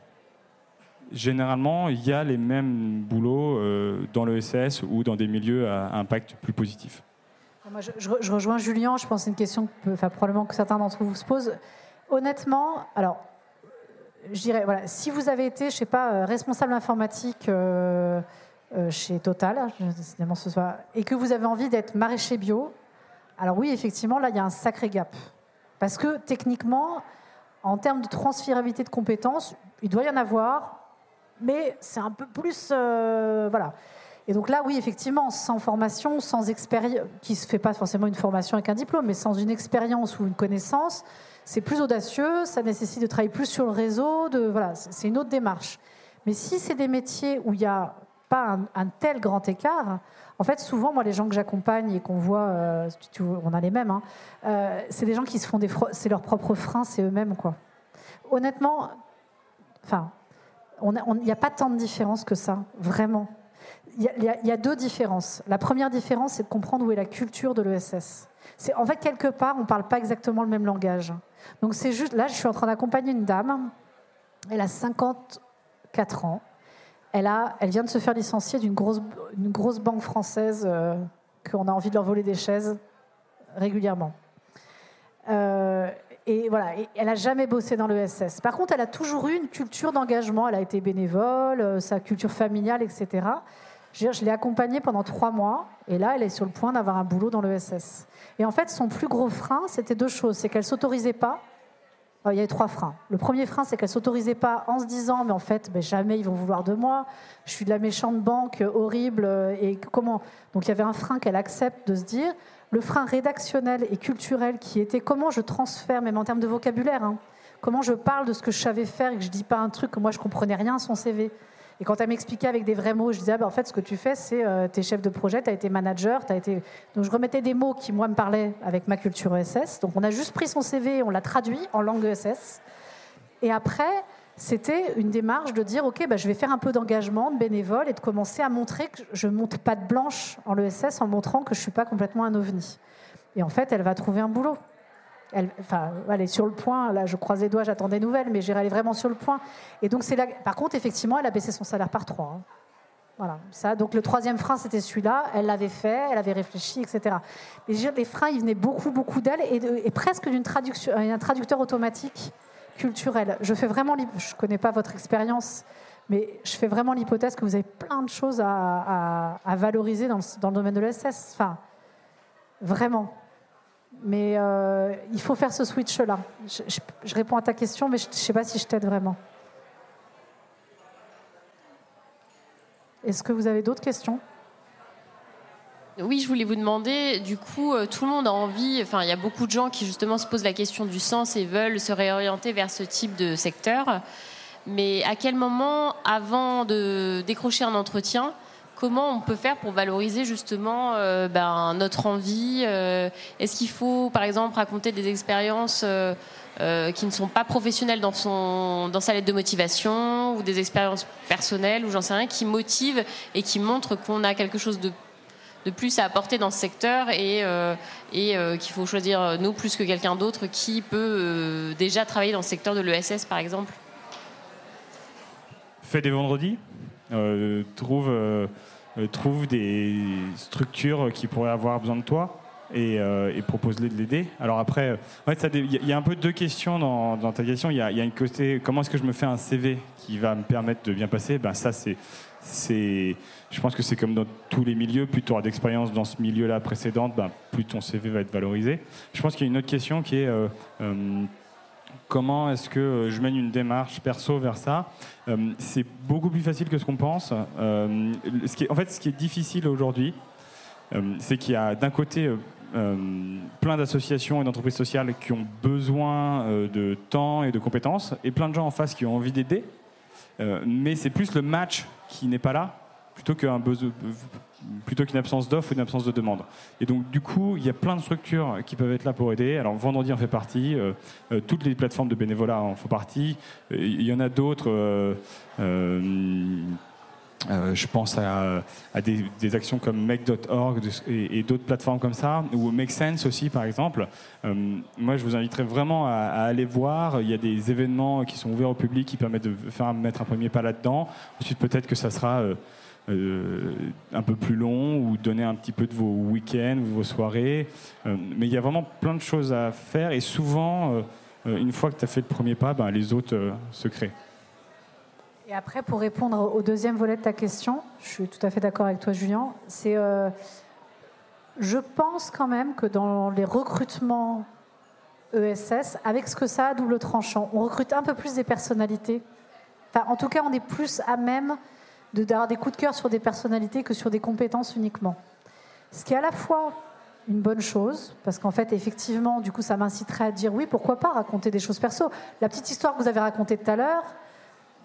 généralement, il y a les mêmes boulots euh, dans l'ESS ou dans des milieux à impact plus positif. Moi, je, rejoins Julien, je pense que c'est une question que probablement que certains d'entre vous se posent. Honnêtement, alors, je dirais, voilà, si vous avez été, je sais pas, euh, responsable informatique euh, chez Total, ce soit, et que vous avez envie d'être maraîcher bio, alors oui, effectivement, là, il y a un sacré gap. Parce que techniquement, en termes de transférabilité de compétences, il doit y en avoir, mais c'est un peu plus. Euh, voilà. Et donc là, oui, effectivement, sans formation, sans expérience, qui ne se fait pas forcément une formation avec un diplôme, mais sans une expérience ou une connaissance, c'est plus audacieux, ça nécessite de travailler plus sur le réseau, voilà, c'est une autre démarche. Mais si c'est des métiers où il n'y a pas un, tel grand écart, en fait, souvent, moi, les gens que j'accompagne et qu'on voit, euh, on a les mêmes, hein, euh, c'est des gens qui se font des, c'est leur propre frein, c'est eux-mêmes, quoi. Honnêtement, enfin, il n'y a pas tant de différence que ça, vraiment. Il y, a deux différences. La première différence, c'est de comprendre où est la culture de l'ESS. En fait quelque part, on ne parle pas exactement le même langage. Donc c'est juste, là, je suis en train d'accompagner une dame. Elle a 54 ans. Elle, vient de se faire licencier d'une grosse, une grosse banque française euh, qu'on a envie de leur voler des chaises régulièrement. Euh, et voilà, elle n'a jamais bossé dans l'ESS. Par contre, elle a toujours eu une culture d'engagement. Elle a été bénévole, euh, sa culture familiale, etc. Je, l'ai accompagnée pendant trois mois, et là, elle est sur le point d'avoir un boulot dans l'ESS. Et en fait, son plus gros frein, c'était deux choses. C'est qu'elle s'autorisait pas. il y avait trois freins. Le premier frein, c'est qu'elle s'autorisait pas en se disant, mais en fait, ben, jamais ils vont vouloir de moi. Je suis de la méchante banque, euh, horrible. Euh, et comment? Donc il y avait un frein qu'elle accepte de se dire le frein rédactionnel et culturel qui était comment je transfère, même en termes de vocabulaire, hein, comment je parle de ce que je savais faire et que je dis pas un truc que moi je comprenais rien à son CV. Et quand elle m'expliquait avec des vrais mots, je disais, ah ben, en fait, ce que tu fais, c'est euh, tu es chef de projet, tu as été manager, tu as été... Donc je remettais des mots qui, moi, me parlaient avec ma culture ESS. Donc on a juste pris son CV, on l'a traduit en langue ESS. Et après, c'était une démarche de dire, OK, bah, je vais faire un peu d'engagement, de bénévole, et de commencer à montrer que je monte pas de blanche en l'ESS en montrant que je ne suis pas complètement un ovni. Et en fait, elle va trouver un boulot. Elle, enfin, elle est sur le point, là je croise les doigts, j'attends des nouvelles, mais j'irai aller vraiment sur le point. Et donc c'est là, par contre, effectivement, elle a baissé son salaire par trois. Hein. Voilà, ça. Donc le troisième frein, c'était celui-là. Elle l'avait fait, elle avait réfléchi, etc. Mais les freins, ils venaient beaucoup, beaucoup d'elle et, et, presque d'une traduction, un traducteur automatique culturelle. Je fais vraiment, je connais pas votre expérience, mais je fais vraiment l'hypothèse que vous avez plein de choses à, valoriser dans le, domaine de l'ESS. Enfin, vraiment. Mais euh, il faut faire ce switch-là. Je, réponds à ta question, mais je ne sais pas si je t'aide vraiment. Est-ce que vous avez d'autres questions? Oui, je voulais vous demander, du coup, euh, tout le monde a envie, enfin, il y a beaucoup de gens qui justement se posent la question du sens et veulent se réorienter vers ce type de secteur. Mais à quel moment, avant de décrocher un entretien, comment on peut faire pour valoriser justement euh, ben, notre envie euh, Est-ce qu'il faut, par exemple, raconter des expériences qui ne sont pas professionnelles dans, dans sa lettre de motivation ou des expériences personnelles ou j'en sais rien qui motivent et qui montrent qu'on a quelque chose de de plus à apporter dans ce secteur et, euh, euh, qu'il faut choisir euh, nous plus que quelqu'un d'autre qui peut déjà travailler dans le secteur de l'ESS par exemple Fais des vendredis, trouve, trouve des structures qui pourraient avoir besoin de toi. Et, propose-les de l'aider. Alors après, il y, a un peu deux questions dans, ta question. Il y, a, une côté, comment est-ce que je me fais un CV qui va me permettre de bien passer? Ben ça, c'est c'est, je pense que c'est comme dans tous les milieux, plus tu auras d'expérience dans ce milieu-là précédente, ben, plus ton CV va être valorisé. Je pense qu'il y a une autre question qui est euh, euh, comment est-ce que je mène une démarche perso vers ça? Euh, C'est beaucoup plus facile que ce qu'on pense. en fait, ce qui est difficile aujourd'hui, c'est qu'il y a d'un côté plein d'associations et d'entreprises sociales qui ont besoin de temps et de compétences, et plein de gens en face qui ont envie d'aider, mais c'est plus le match qui n'est pas là plutôt qu'un plutôt qu'une absence d'offre ou une absence de demande. Et donc, du coup, il y a plein de structures qui peuvent être là pour aider. Alors, Vendredi en fait partie, euh, euh, toutes les plateformes de bénévolat en font partie. Euh, il y en a d'autres. Je pense à, des, actions comme make.org et, d'autres plateformes comme ça, ou Make Sense aussi, par exemple. moi, je vous inviterais vraiment à, aller voir. Il y a des événements qui sont ouverts au public qui permettent de faire mettre un premier pas là-dedans. Ensuite, peut-être que ça sera euh, un peu plus long ou donner un petit peu de vos week-ends ou vos soirées. Euh, mais il y a vraiment plein de choses à faire et souvent, euh, une fois que tu as fait le premier pas, ben, les autres se créent. Et après, pour répondre au deuxième volet de ta question, je suis tout à fait d'accord avec toi, Julien. C'est, je pense quand même que dans les recrutements ESS, avec ce que ça a double tranchant, on recrute un peu plus des personnalités Enfin, en tout cas, on est plus à même d'avoir des coups de cœur sur des personnalités que sur des compétences uniquement. Ce qui est à la fois une bonne chose, parce qu'en fait, effectivement, du coup, ça m'inciterait à dire oui, pourquoi pas raconter des choses perso. La petite histoire que vous avez racontée tout à l'heure,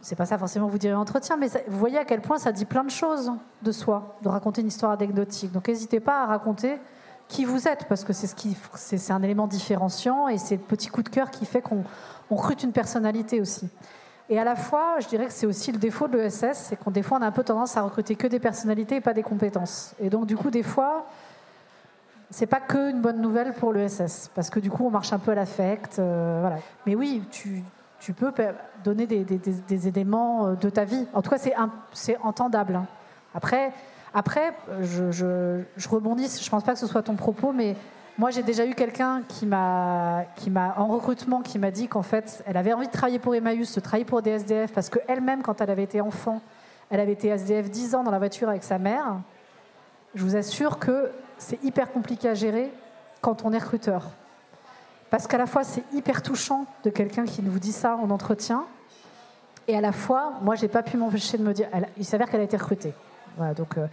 c'est pas ça forcément vous direz entretien, mais vous voyez à quel point ça dit plein de choses de soi, de raconter une histoire anecdotique. Donc n'hésitez pas à raconter qui vous êtes, parce que c'est ce un élément différenciant et c'est le petit coup de cœur qui fait qu'on on recrute une personnalité aussi. Et à la fois, je dirais que c'est aussi le défaut de l'ESS, c'est qu'on des fois on a un peu tendance à recruter que des personnalités et pas des compétences. Et donc du coup, des fois, c'est pas que une bonne nouvelle pour l'ESS, parce que du coup, on marche un peu à l'affect. Euh, voilà. Mais oui, tu, tu peux donner des, éléments euh, de ta vie. En tout cas, c'est entendable. Hein. Après, après je, rebondis, je ne pense pas que ce soit ton propos, mais moi, j'ai déjà eu quelqu'un qui m'a, en recrutement, qui m'a dit qu'en fait, elle avait envie de travailler pour Emmaüs, de travailler pour des SDF, parce qu'elle-même, quand elle avait été enfant, elle avait été SDF 10 ans dans la voiture avec sa mère. Je vous assure que c'est hyper compliqué à gérer quand on est recruteur. Parce qu'à la fois, c'est hyper touchant de quelqu'un qui nous dit ça en entretien. Et à la fois, moi, j'ai pas pu m'empêcher de me dire. il s'avère qu'elle a été recrutée. Donc, euh,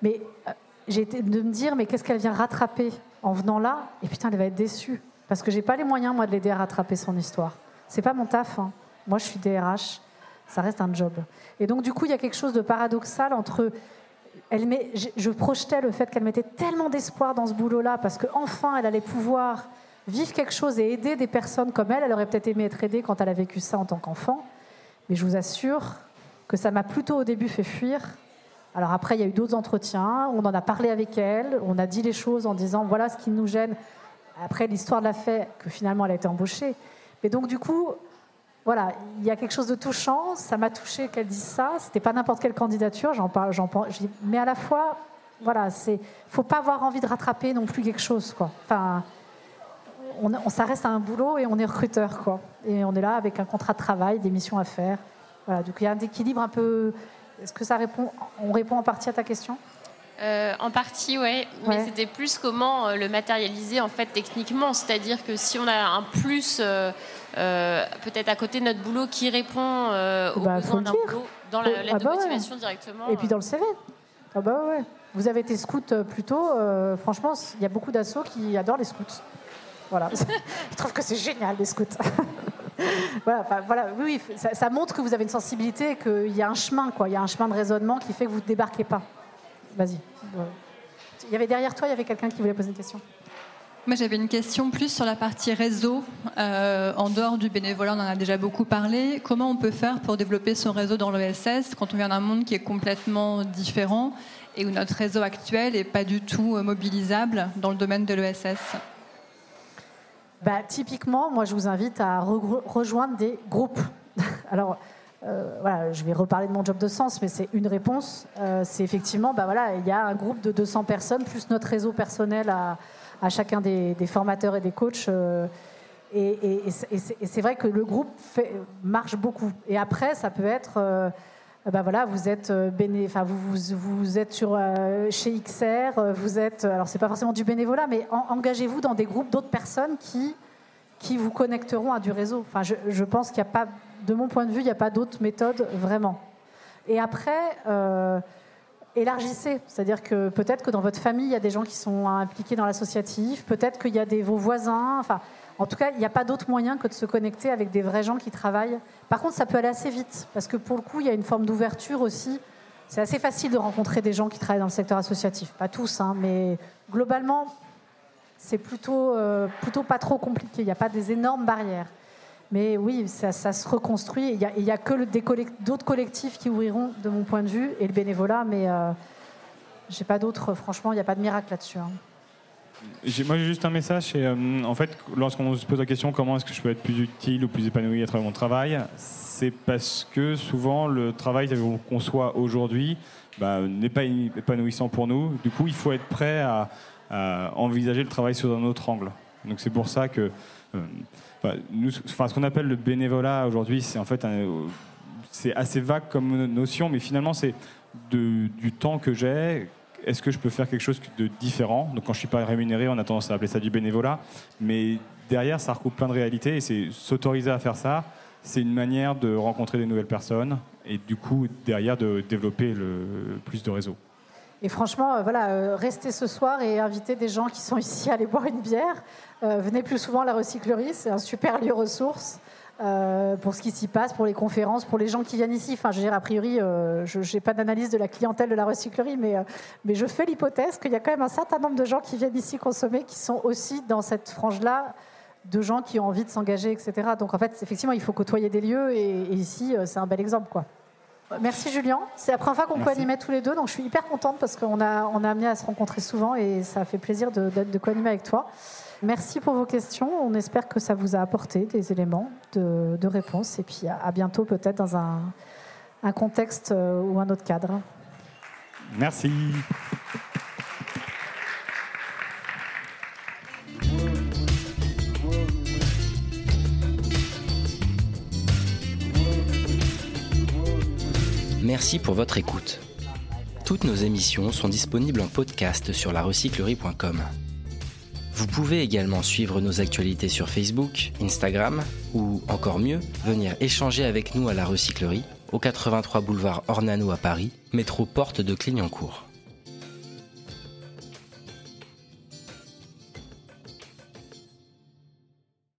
mais euh, j'ai été de me dire, mais qu'est-ce qu'elle vient rattraper en venant là? Et putain, elle va être déçue. Parce que j'ai pas les moyens, moi, de l'aider à rattraper son histoire. C'est pas mon taf. Hein. Moi, je suis DRH. Ça reste un job. Et donc, du coup, il y a quelque chose de paradoxal entre. Elle met, je projetais le fait qu'elle mettait tellement d'espoir dans ce boulot-là parce qu'enfin, elle allait pouvoir vivre quelque chose et aider des personnes comme elle. Elle aurait peut-être aimé être aidée quand elle a vécu ça en tant qu'enfant. Mais je vous assure que ça m'a plutôt au début fait fuir. Alors après, il y a eu d'autres entretiens, on en a parlé avec elle, on a dit les choses en disant voilà ce qui nous gêne. Après, l'histoire l'a fait que finalement elle a été embauchée. Mais donc du coup, voilà, il y a quelque chose de touchant. Ça m'a touché qu'elle dise ça. C'était pas n'importe quelle candidature. J'en parle, j'en parle. Mais à la fois, voilà, c'est, faut pas avoir envie de rattraper non plus quelque chose, quoi. Enfin, on, ça reste à un boulot et on est recruteur, quoi. Et on est là avec un contrat de travail, des missions à faire. Voilà, donc il y a un équilibre un peu. Est-ce que ça répond On répond en partie à ta question? Euh, en partie, ouais, mais c'était plus comment euh, le matérialiser en fait techniquement. C'est-à-dire que si on a un plus, euh, peut-être à côté de notre boulot, qui répond aux bah, besoins d'un boulot, dans la lettre ah de bah motivation directement. Et puis dans le CV. Ah bah ouais. Vous avez été scout plutôt. franchement, il y a beaucoup d'assauts qui adorent les scouts. Je trouve que c'est génial, les scouts. voilà, oui, ça, montre que vous avez une sensibilité, qu'il y a un chemin, quoi. Il y a un chemin de raisonnement qui fait que vous ne débarquez pas. Vas-y. Il y avait derrière toi, il y avait quelqu'un qui voulait poser une question. Moi, j'avais une question plus sur la partie réseau. Euh, en dehors du bénévolat, on en a déjà beaucoup parlé. Comment on peut faire pour développer son réseau dans l'ESS quand on vient d'un monde qui est complètement différent et où notre réseau actuel n'est pas du tout euh, mobilisable dans le domaine de l'ESS bah, Typiquement, moi, je vous invite à rejoindre des groupes. Alors, euh, voilà, je vais reparler de mon job de sens, mais c'est une réponse. Euh, c'est effectivement, bah, voilà, il y a un groupe de 200 personnes, plus notre réseau personnel à, chacun des, formateurs et des coachs. Euh, et, c'est vrai que le groupe marche beaucoup. Et après, ça peut être ben voilà, vous êtes euh, béné, enfin vous, vous, vous, êtes sur euh, chez XR, euh, vous êtes, alors c'est pas forcément du bénévolat, mais engagez-vous dans des groupes d'autres personnes qui qui vous connecteront à du réseau. Enfin, je, je pense qu'il n'y a pas, de mon point de vue, il n'y a pas d'autre méthode vraiment. Et après, élargissez, c'est-à-dire que peut-être que dans votre famille, il y a des gens qui sont impliqués dans l'associatif, peut-être qu'il y a des vos voisins, enfin en tout cas, il n'y a pas d'autre moyen que de se connecter avec des vrais gens qui travaillent. Par contre, ça peut aller assez vite, parce que pour le coup, il y a une forme d'ouverture aussi. C'est assez facile de rencontrer des gens qui travaillent dans le secteur associatif. Pas tous, hein, mais globalement, c'est plutôt, euh, plutôt pas trop compliqué. Il n'y a pas des énormes barrières. Mais oui, ça, se reconstruit. Il n'y a, que d'autres collectifs qui ouvriront, de mon point de vue, et le bénévolat, mais euh, j'ai pas d'autres. Franchement, il n'y a pas de miracle là-dessus. Hein. Moi, j'ai juste un message. Euh, en fait, lorsqu'on se pose la question comment est-ce que je peux être plus utile ou plus épanoui à travers mon travail, c'est parce que souvent le travail qu'on conçoit aujourd'hui bah, n'est pas épanouissant pour nous. Du coup, il faut être prêt à, envisager le travail sous un autre angle. Donc c'est pour ça que euh, nous, enfin, ce qu'on appelle le bénévolat aujourd'hui, c'est en fait c'est assez vague comme notion, mais finalement c'est du temps que j'ai est-ce que je peux faire quelque chose de différent Donc quand je suis pas rémunéré, on a tendance à appeler ça du bénévolat, mais derrière, ça recoupe plein de réalités et c'est s'autoriser à faire ça, c'est une manière de rencontrer des nouvelles personnes et du coup, derrière, de développer le plus de réseaux. Et franchement, euh, voilà, euh, restez ce soir et invitez des gens qui sont ici à aller boire une bière. Euh, venez plus souvent à la recyclerie, c'est un super lieu ressource. Pour ce qui s'y passe, pour les conférences, pour les gens qui viennent ici. Enfin, je veux dire, a priori, je n'ai pas d'analyse de la clientèle de la recyclerie, mais, mais je fais l'hypothèse qu'il y a quand même un certain nombre de gens qui viennent ici consommer qui sont aussi dans cette frange-là de gens qui ont envie de s'engager, etc. Donc en fait, effectivement, il faut côtoyer des lieux et, et ici, c'est un bel exemple. quoi. Merci Julien. C'est la première fois qu'on animer tous les deux, donc je suis hyper contente parce qu'on a, on a amené à se rencontrer souvent et ça fait plaisir de, de, co-animer avec toi. Merci pour vos questions. On espère que ça vous a apporté des éléments de, de réponse et puis à, bientôt peut-être dans un, un contexte euh, ou un autre cadre. Merci. Merci pour votre écoute. Toutes nos émissions sont disponibles en podcast sur larecyclerie.com. Vous pouvez également suivre nos actualités sur Facebook, Instagram ou, encore mieux, venir échanger avec nous à la recyclerie au 83 boulevard Ornano à Paris, métro porte de Clignancourt.